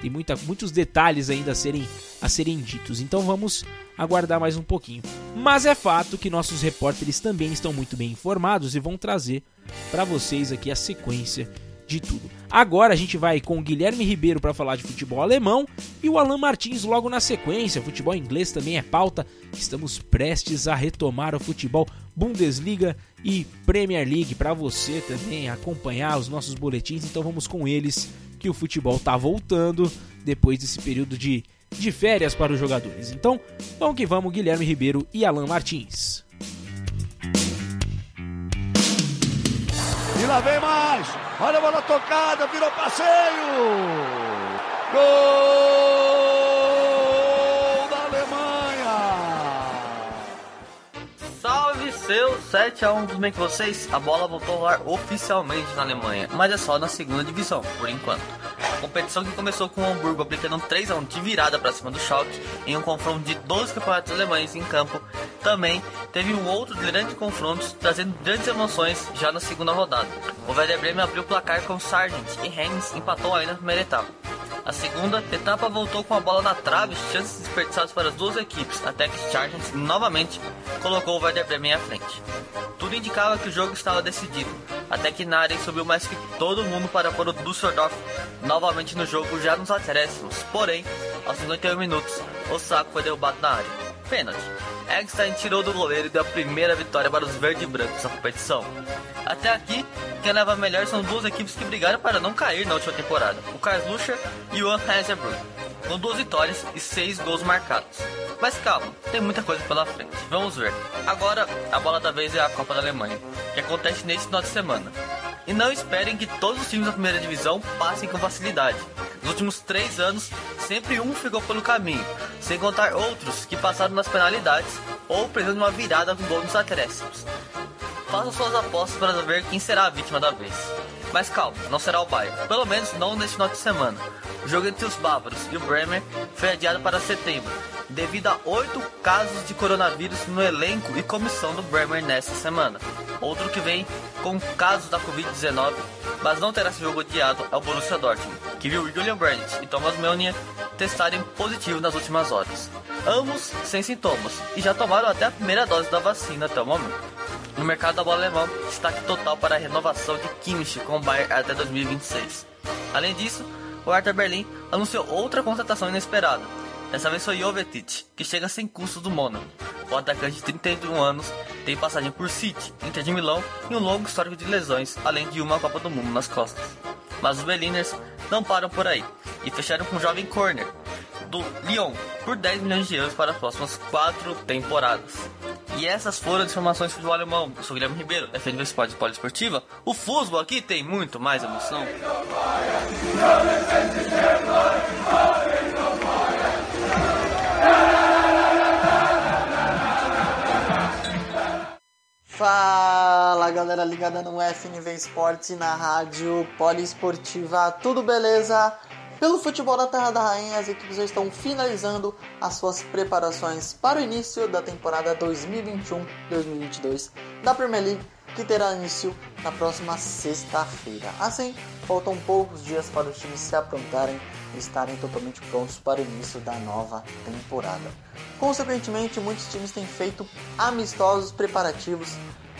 tem muita, muitos detalhes ainda a serem, a serem ditos. Então vamos aguardar mais um pouquinho. Mas é fato que nossos repórteres também estão muito bem informados e vão trazer para vocês aqui a sequência de tudo. Agora a gente vai com o Guilherme Ribeiro para falar de futebol alemão e o Alan Martins logo na sequência. Futebol inglês também é pauta. Estamos prestes a retomar o futebol Bundesliga e Premier League para você também acompanhar os nossos boletins. Então vamos com eles que o futebol tá voltando depois desse período de, de férias para os jogadores. Então, vamos que vamos, Guilherme Ribeiro e Alan Martins. E lá vem mais. Olha a bola tocada, virou passeio. Gol venceu 7 a 1 dos bem que vocês, a bola voltou a rolar oficialmente na Alemanha, mas é só na segunda divisão, por enquanto. A competição que começou com o Hamburgo aplicando 3 a 1 de virada para cima do Schalke em um confronto de 12 campeonatos alemães em campo, também teve um outro grande confronto trazendo grandes emoções já na segunda rodada. O Werder Bremen abriu o placar com Sargent e Hennes empatou ainda na primeira etapa. A segunda etapa voltou com a bola na trave, chances desperdiçadas para as duas equipes, até que Sargent novamente colocou o Werder Bremen à frente. Tudo indicava que o jogo estava decidido, até que Naren subiu mais que todo mundo para pôr o Düsseldorf novamente no jogo já nos acréscimos. Porém, aos 51 minutos, o saco foi derrubado na área. Pênalti. Eggstein tirou do goleiro e deu a primeira vitória para os verde e brancos na competição. Até aqui, quem leva melhor são duas equipes que brigaram para não cair na última temporada, o Karlsruher e o Anheuser-Busch, com duas vitórias e seis gols marcados. Mas calma, tem muita coisa pela frente, vamos ver. Agora, a bola da vez é a Copa da Alemanha, que acontece neste final de semana. E não esperem que todos os times da primeira divisão passem com facilidade. Nos últimos três anos, sempre um ficou pelo caminho, sem contar outros que passaram nas penalidades ou precisando de uma virada com gol nos acréscimos. Façam suas apostas para ver quem será a vítima da vez. Mas calma, não será o Bayern, pelo menos não neste final de semana. O jogo entre os bávaros e o Bremer foi adiado para setembro, devido a oito casos de coronavírus no elenco e comissão do Bremer nesta semana. Outro que vem com casos da Covid-19, mas não terá esse jogo adiado é o Borussia Dortmund, que viu Julian Brandt e Thomas Meunier testarem positivo nas últimas horas. Ambos sem sintomas e já tomaram até a primeira dose da vacina até o momento. No mercado da bola alemão, destaque total para a renovação de Kimmich com o Bayern até 2026. Além disso, o Hertha Berlim anunciou outra contratação inesperada. Dessa vez foi Jovetic, que chega sem custo do Mônaco. O atacante de 31 anos tem passagem por City, Inter de Milão e um longo histórico de lesões, além de uma Copa do Mundo nas costas. Mas os Berliners não param por aí e fecharam com o jovem Corner, do Lyon, por 10 milhões de euros para as próximas 4 temporadas. E essas foram as informações do alemão. Eu sou Guilherme Ribeiro, o esporte poliesportiva. O futebol aqui tem muito mais emoção. Fala galera ligada no FNV Esporte na rádio poliesportiva, tudo beleza? Pelo futebol da Terra da Rainha, as equipes já estão finalizando as suas preparações para o início da temporada 2021-2022 da Premier League, que terá início na próxima sexta-feira. Assim, faltam poucos dias para os times se aprontarem e estarem totalmente prontos para o início da nova temporada. Consequentemente, muitos times têm feito amistosos preparativos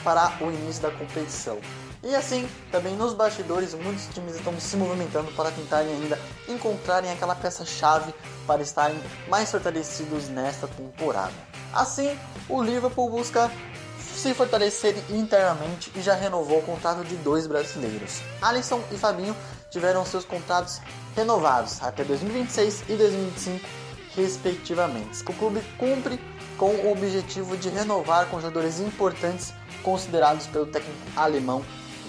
para o início da competição. E assim, também nos bastidores, muitos times estão se movimentando para tentarem ainda encontrarem aquela peça-chave para estarem mais fortalecidos nesta temporada. Assim, o Liverpool busca se fortalecer internamente e já renovou o contrato de dois brasileiros. Alisson e Fabinho tiveram seus contratos renovados até 2026 e 2025, respectivamente. O clube cumpre com o objetivo de renovar com jogadores importantes considerados pelo técnico alemão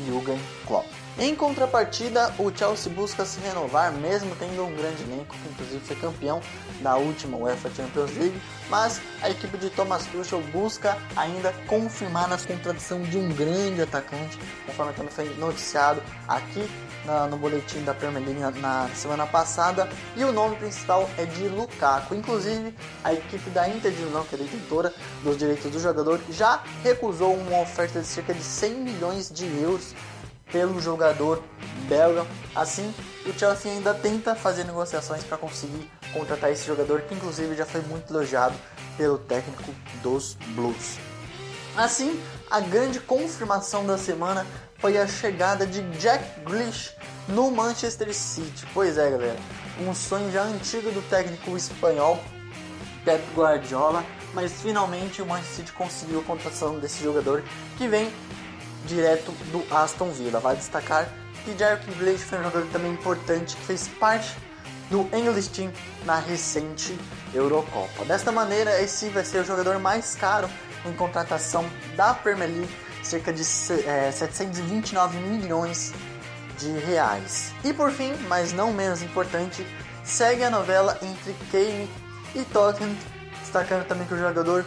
Jürgen Klopp. Em contrapartida, o Chelsea busca se renovar, mesmo tendo um grande elenco, que inclusive foi campeão da última UEFA Champions League, mas a equipe de Thomas Tuchel busca ainda confirmar a contratação de um grande atacante, conforme também foi noticiado aqui na, no boletim da Premier League na, na, semana passada, e o nome principal é de Lukaku. Inclusive, a equipe da Inter de Milão, que é detentora dos direitos do jogador, já recusou uma oferta de cerca de 100 milhões de euros pelo jogador belga. Assim, o Chelsea ainda tenta fazer negociações para conseguir contratar esse jogador, que inclusive já foi muito elogiado pelo técnico dos Blues. Assim, a grande confirmação da semana foi a chegada de Jack Grealish no Manchester City. Pois é, galera, um sonho já antigo do técnico espanhol Pep Guardiola, mas finalmente o Manchester City conseguiu a contratação desse jogador que vem direto do Aston Villa. Vai destacar que Jack Grealish foi um jogador também importante que fez parte do English Team na recente Eurocopa. Desta maneira, esse vai ser o jogador mais caro em contratação da Premier League, cerca de é, 729 milhões de reais. E por fim, mas não menos importante, segue a novela entre Kane e Tottenham, destacando também que o jogador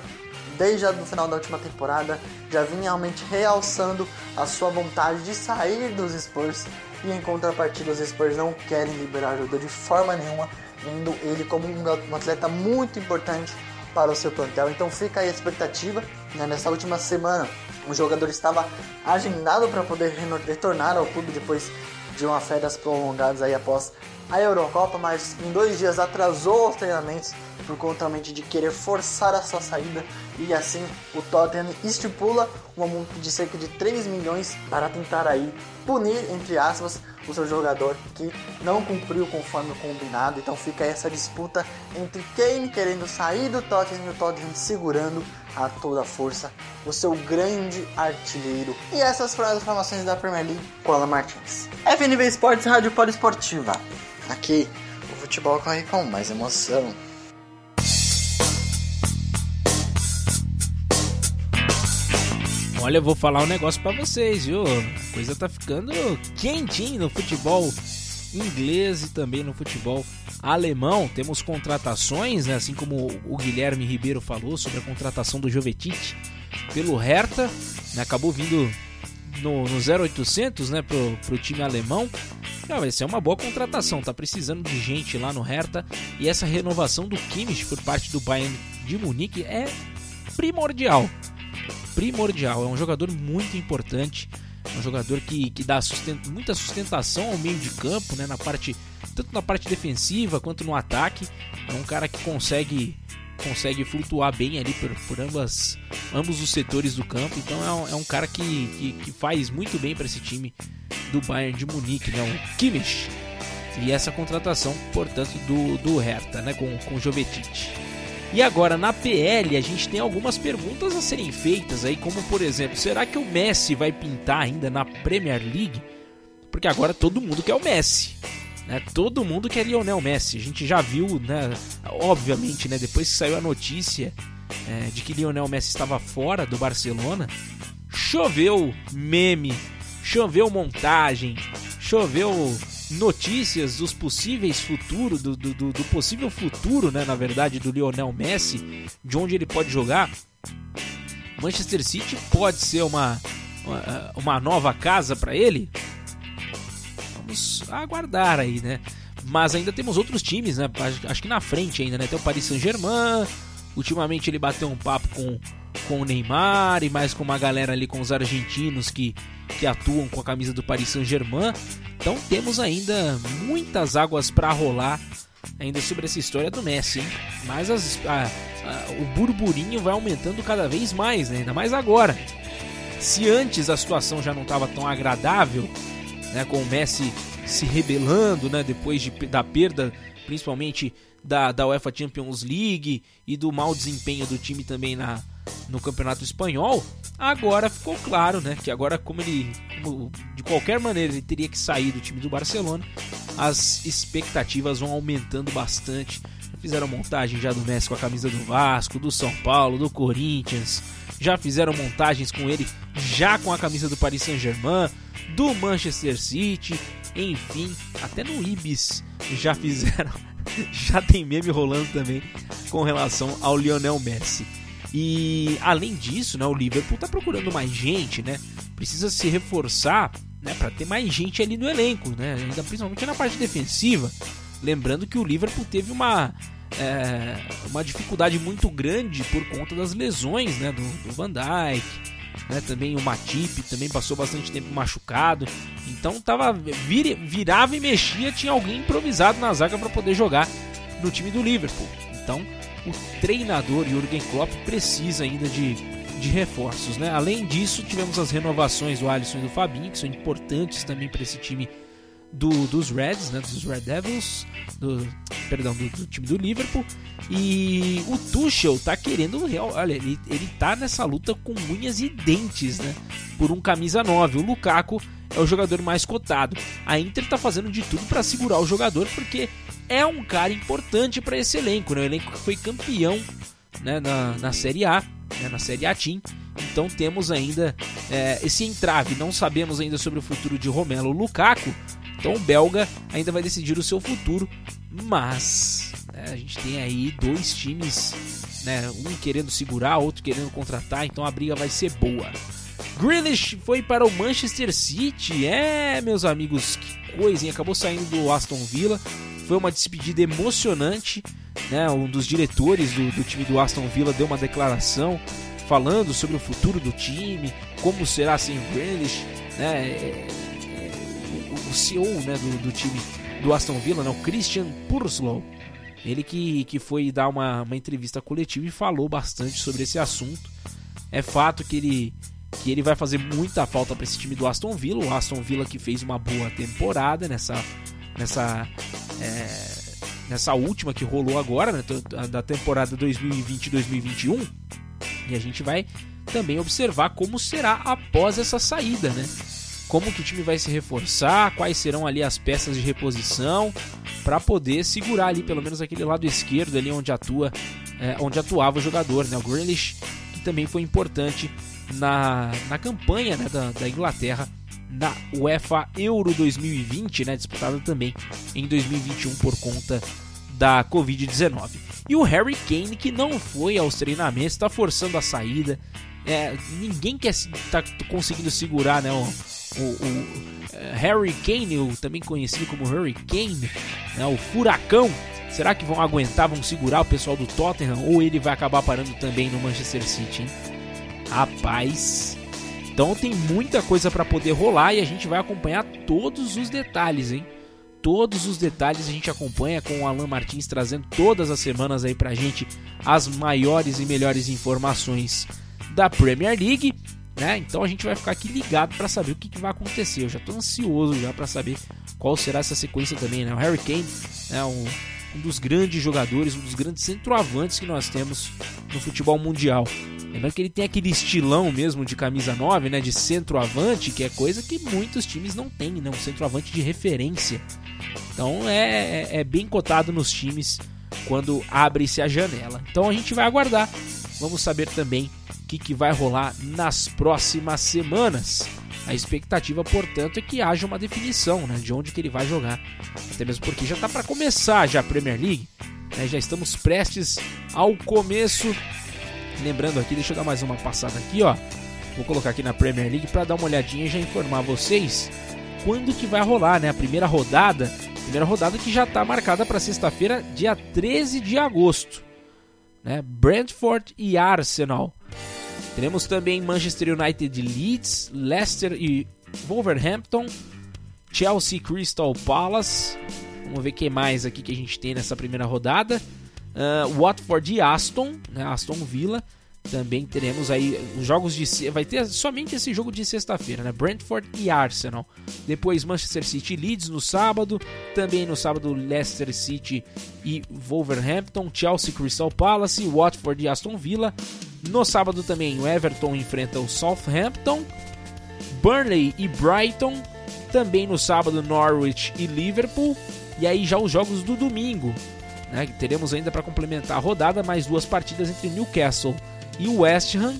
desde o final da última temporada já vinha realmente realçando a sua vontade de sair dos Spurs e em contrapartida os Spurs não querem liberar o jogador de forma nenhuma, vendo ele como um atleta muito importante para o seu plantel. Então fica aí a expectativa. Né? Nessa última semana, o jogador estava agendado para poder retornar ao clube depois de uma férias prolongadas aí após a Eurocopa, mas em dois dias atrasou os treinamentos por conta de querer forçar a sua saída e assim o Tottenham estipula uma multa de cerca de 3 milhões para tentar aí punir, entre aspas, o seu jogador que não cumpriu conforme o combinado. Então fica essa disputa entre Kane querendo sair do Tottenham e o Tottenham segurando a toda força o seu grande artilheiro. E essas foram as informações da Premier League com Alan Martins. FNV Esportes, Rádio Poliesportiva. Aqui, o futebol corre com mais emoção. Olha, eu vou falar um negócio para vocês, viu? A coisa tá ficando quentinho no futebol inglês e também no futebol alemão. Temos contratações, né? assim como o Guilherme Ribeiro falou sobre a contratação do Jovetic pelo Hertha, né? acabou vindo no, no 0800 né? pro, pro time alemão ah, vai ser uma boa contratação, tá precisando de gente lá no Hertha e essa renovação do Kimmich por parte do Bayern de Munique é primordial. Primordial, é um jogador muito importante, um jogador que, que dá sustent, muita sustentação ao meio de campo, né, na parte tanto na parte defensiva quanto no ataque. É um cara que consegue consegue flutuar bem ali por, por ambas, ambos os setores do campo. Então é um, é um cara que, que, que, faz muito bem para esse time do Bayern de Munique, né? o Kimmich. E essa contratação, portanto, do, do Hertha, né? com, com o Jovetic. E agora na PL a gente tem algumas perguntas a serem feitas aí, como por exemplo, será que o Messi vai pintar ainda na Premier League? Porque agora todo mundo quer o Messi. Né? Todo mundo quer Lionel Messi. A gente já viu, né? Obviamente, né? Depois que saiu a notícia é, de que Lionel Messi estava fora do Barcelona, choveu meme, choveu montagem, choveu notícias dos possíveis futuros, do, do, do, possível futuro, né, na verdade, do Lionel Messi, de onde ele pode jogar. Manchester City pode ser uma, uma, uma nova casa para ele? vamos aguardar aí, né? Mas ainda temos outros times, né? Acho que na frente ainda, né? Tem o Paris Saint-Germain. Ultimamente ele bateu um papo com, com o Neymar e mais com uma galera ali com os argentinos que, que atuam com a camisa do Paris Saint-Germain. Então temos ainda muitas águas para rolar ainda sobre essa história do Messi, hein? Mas as, a, a, o burburinho vai aumentando cada vez mais, né? ainda mais agora. Se antes a situação já não estava tão agradável, né, com o Messi se rebelando, né, depois de, da perda, principalmente da, da UEFA Champions League e do mau desempenho do time também na, no Campeonato Espanhol. Agora ficou claro, né, que agora como ele, como, de qualquer maneira, ele teria que sair do time do Barcelona. as expectativas vão aumentando bastante. Fizeram montagem já do Messi com a camisa do Vasco, do São Paulo, do Corinthians. Já fizeram montagens com ele já com a camisa do Paris Saint-Germain, do Manchester City, enfim, até no Ibis já fizeram. Já tem meme rolando também com relação ao Lionel Messi. E além disso, né, o Liverpool está procurando mais gente, né? Precisa se reforçar, né, para ter mais gente ali no elenco, né? Ainda principalmente na parte defensiva. Lembrando que o Liverpool teve uma é, uma dificuldade muito grande por conta das lesões, né, do, do Van Dijk, né, também o Matip também passou bastante tempo machucado. Então tava vir, virava e mexia, tinha alguém improvisado na zaga para poder jogar no time do Liverpool. Então o treinador Jurgen Klopp precisa ainda de, de reforços, né? Além disso, tivemos as renovações do Alisson e do Fabinho, que são importantes também para esse time do, dos Reds, né, dos Red Devils, do, perdão, do, do, time do Liverpool. E o Tuchel tá querendo, olha, ele, ele tá nessa luta com unhas e dentes, né, por um camisa 9. O Lukaku é o jogador mais cotado. A Inter tá fazendo de tudo para segurar o jogador porque é um cara importante para esse elenco, né? O elenco que foi campeão né, na, na Série A, né, na Série A Team. Então temos ainda é, esse entrave. Não sabemos ainda sobre o futuro de Romelo Lukaku, então o belga ainda vai decidir o seu futuro, mas né, a gente tem aí dois times, né, um querendo segurar, outro querendo contratar, então a briga vai ser boa. Grealish foi para o Manchester City, é, meus amigos, que coisa, acabou saindo do Aston Villa, foi uma despedida emocionante, né? Um dos diretores do, do time do Aston Villa deu uma declaração falando sobre o futuro do time, como será sem o Grealish, né? É, o CEO né, do, do, time do Aston Villa, né, o Christian Purslow. Ele que, que foi dar uma, uma entrevista coletiva e falou bastante sobre esse assunto. É fato que ele, que ele vai fazer muita falta para esse time do Aston Villa. O Aston Villa que fez uma boa temporada nessa, nessa, é, nessa última que rolou agora, né, da temporada 2020-2021. E a gente vai também observar como será após essa saída, né? como que o time vai se reforçar, quais serão ali as peças de reposição para poder segurar ali pelo menos aquele lado esquerdo ali onde atua, é, onde atuava o jogador, né? O Grealish que também foi importante na, na campanha né, da, da Inglaterra na UEFA Euro 2020, né, disputada também em 2021 por conta da Covid-19. E o Harry Kane, que não foi aos treinamentos, está forçando a saída. É, ninguém quer tá conseguindo segurar né, o, o, o é, Harry Kane, o, também conhecido como Hurricane, né, o Furacão. Será que vão aguentar, vão segurar o pessoal do Tottenham ou ele vai acabar parando também no Manchester City? Hein? Rapaz, então tem muita coisa para poder rolar e a gente vai acompanhar todos os detalhes, hein? Todos os detalhes a gente acompanha com o Alan Martins trazendo todas as semanas aí pra gente as maiores e melhores informações da Premier League né? Então a gente vai ficar aqui ligado para saber o que, que, vai acontecer. Eu já estou ansioso já para saber qual será essa sequência também, né? O Harry Kane é um, um dos grandes jogadores, um dos grandes centroavantes que nós temos no futebol mundial. Lembrando que ele tem aquele estilão mesmo de camisa 9, né, de centroavante, que é coisa que muitos times não têm, né, um centroavante de referência. Então é, é, é bem cotado nos times quando abre-se a janela. Então a gente vai aguardar. Vamos saber também que, que vai rolar nas próximas semanas. A expectativa, portanto, é que haja uma definição né, de onde que ele vai jogar. Até mesmo porque já está para começar já a Premier League. Né, já estamos prestes ao começo. Lembrando aqui, deixa eu dar mais uma passada aqui, ó. Vou colocar aqui na Premier League para dar uma olhadinha e já informar vocês quando que vai rolar, né? A primeira rodada, primeira rodada que já está marcada para sexta-feira, dia 13 de agosto, né? Brentford e Arsenal. Teremos também Manchester United Leeds, Leicester e Wolverhampton, Chelsea Crystal Palace. Vamos ver quem mais aqui que a gente tem nessa primeira rodada. Uh, Watford e Aston, né, Aston Villa. Também teremos aí os jogos de. Vai ter somente esse jogo de sexta-feira, né? Brentford e Arsenal. Depois Manchester City Leeds no sábado. Também no sábado Leicester City e Wolverhampton. Chelsea Crystal Palace. Watford e Aston Villa. No sábado também o Everton enfrenta o Southampton. Burnley e Brighton. Também no sábado, Norwich e Liverpool. E aí já os jogos do domingo. Né? Teremos ainda para complementar a rodada mais duas partidas entre Newcastle e West Ham.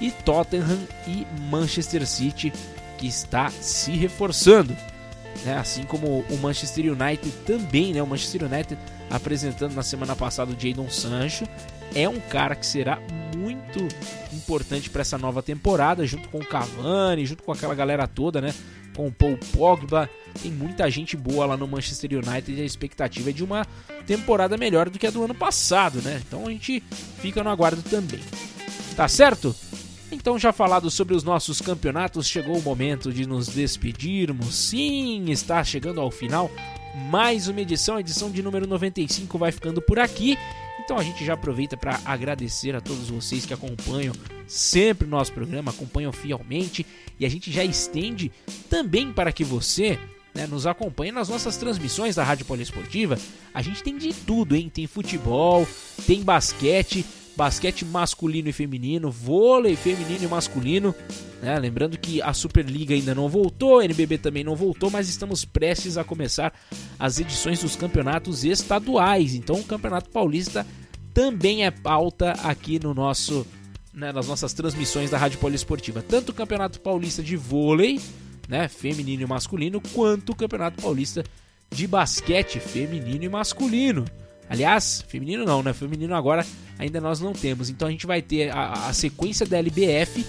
E Tottenham e Manchester City, que está se reforçando. Né? Assim como o Manchester United também, né? O Manchester United apresentando na semana passada o Jadon Sancho. É um cara que será muito importante para essa nova temporada, junto com o Cavani, junto com aquela galera toda, né? Com o Paul Pogba. Tem muita gente boa lá no Manchester United e a expectativa é de uma temporada melhor do que a do ano passado, né? Então a gente fica no aguardo também. Tá certo? Então, já falado sobre os nossos campeonatos, chegou o momento de nos despedirmos. Sim, está chegando ao final mais uma edição, a edição de número 95 vai ficando por aqui. Então a gente já aproveita para agradecer a todos vocês que acompanham sempre o nosso programa, acompanham fielmente e a gente já estende também para que você né, nos acompanhe nas nossas transmissões da Rádio Poliesportiva. A gente tem de tudo, hein? Tem futebol, tem basquete, basquete masculino e feminino, vôlei feminino e masculino. Né? Lembrando que a Superliga ainda não voltou, a NBB também não voltou, mas estamos prestes a começar as edições dos campeonatos estaduais. Então o Campeonato Paulista também é pauta aqui no nosso né, nas nossas transmissões da Rádio Poliesportiva. Tanto o Campeonato Paulista de vôlei, né, feminino e masculino, quanto o Campeonato Paulista de basquete feminino e masculino. Aliás, feminino não, né? Feminino agora ainda nós não temos. Então a gente vai ter a, a sequência da LBF,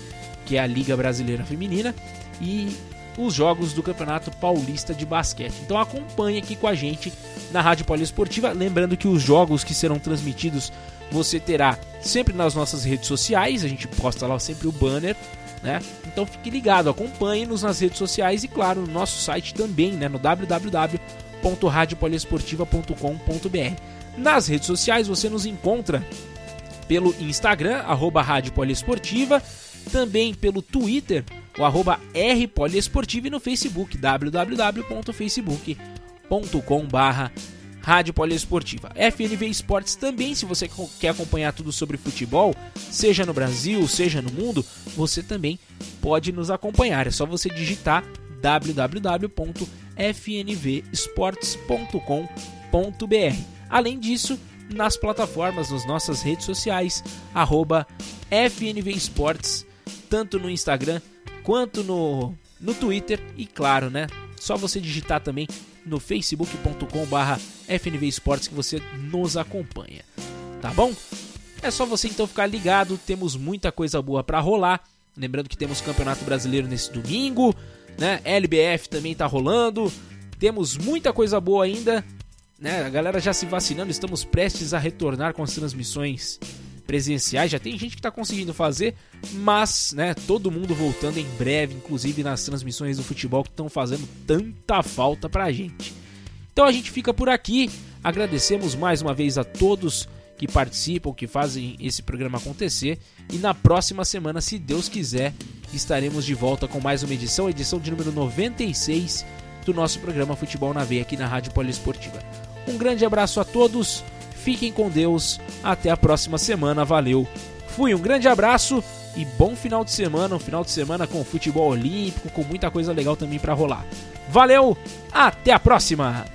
que é a Liga Brasileira Feminina, e os jogos do Campeonato Paulista de Basquete. Então acompanhe aqui com a gente na Rádio Poliesportiva. Lembrando que os jogos que serão transmitidos você terá sempre nas nossas redes sociais. A gente posta lá sempre o banner. Né? Então fique ligado, acompanhe-nos nas redes sociais e claro, no nosso site também, né? no www.radiopoliesportiva.com.br. Nas redes sociais você nos encontra pelo Instagram, arroba Rádio Poliesportiva, também pelo Twitter, o arroba R Poliesportiva e no Facebook, www.facebook.com Rádio Poliesportiva. FNV Esportes também, se você quer acompanhar tudo sobre futebol, seja no Brasil, seja no mundo, você também pode nos acompanhar. É só você digitar www.fnvesportes.com.br. Além disso, nas plataformas, nas nossas redes sociais, arroba FNV Esportes, tanto no Instagram quanto no, no Twitter e claro, né? Só você digitar também no facebook.com barra FNV Esportes que você nos acompanha, tá bom? É só você então ficar ligado, temos muita coisa boa para rolar. Lembrando que temos Campeonato Brasileiro nesse domingo, né? LBF também tá rolando. Temos muita coisa boa ainda né? A galera já se vacinando, estamos prestes a retornar com as transmissões presenciais. Já tem gente que está conseguindo fazer, mas, né, todo mundo voltando em breve, inclusive nas transmissões do futebol que estão fazendo tanta falta pra gente. Então a gente fica por aqui. Agradecemos mais uma vez a todos que participam, que fazem esse programa acontecer. E na próxima semana, se Deus quiser, estaremos de volta com mais uma edição, edição de número 96 do nosso programa Futebol na Veia aqui na Rádio Poliesportiva. Um grande abraço a todos, fiquem com Deus, até a próxima semana, valeu. Fui, um grande abraço e bom final de semana, um final de semana com futebol olímpico, com muita coisa legal também para rolar. Valeu, até a próxima!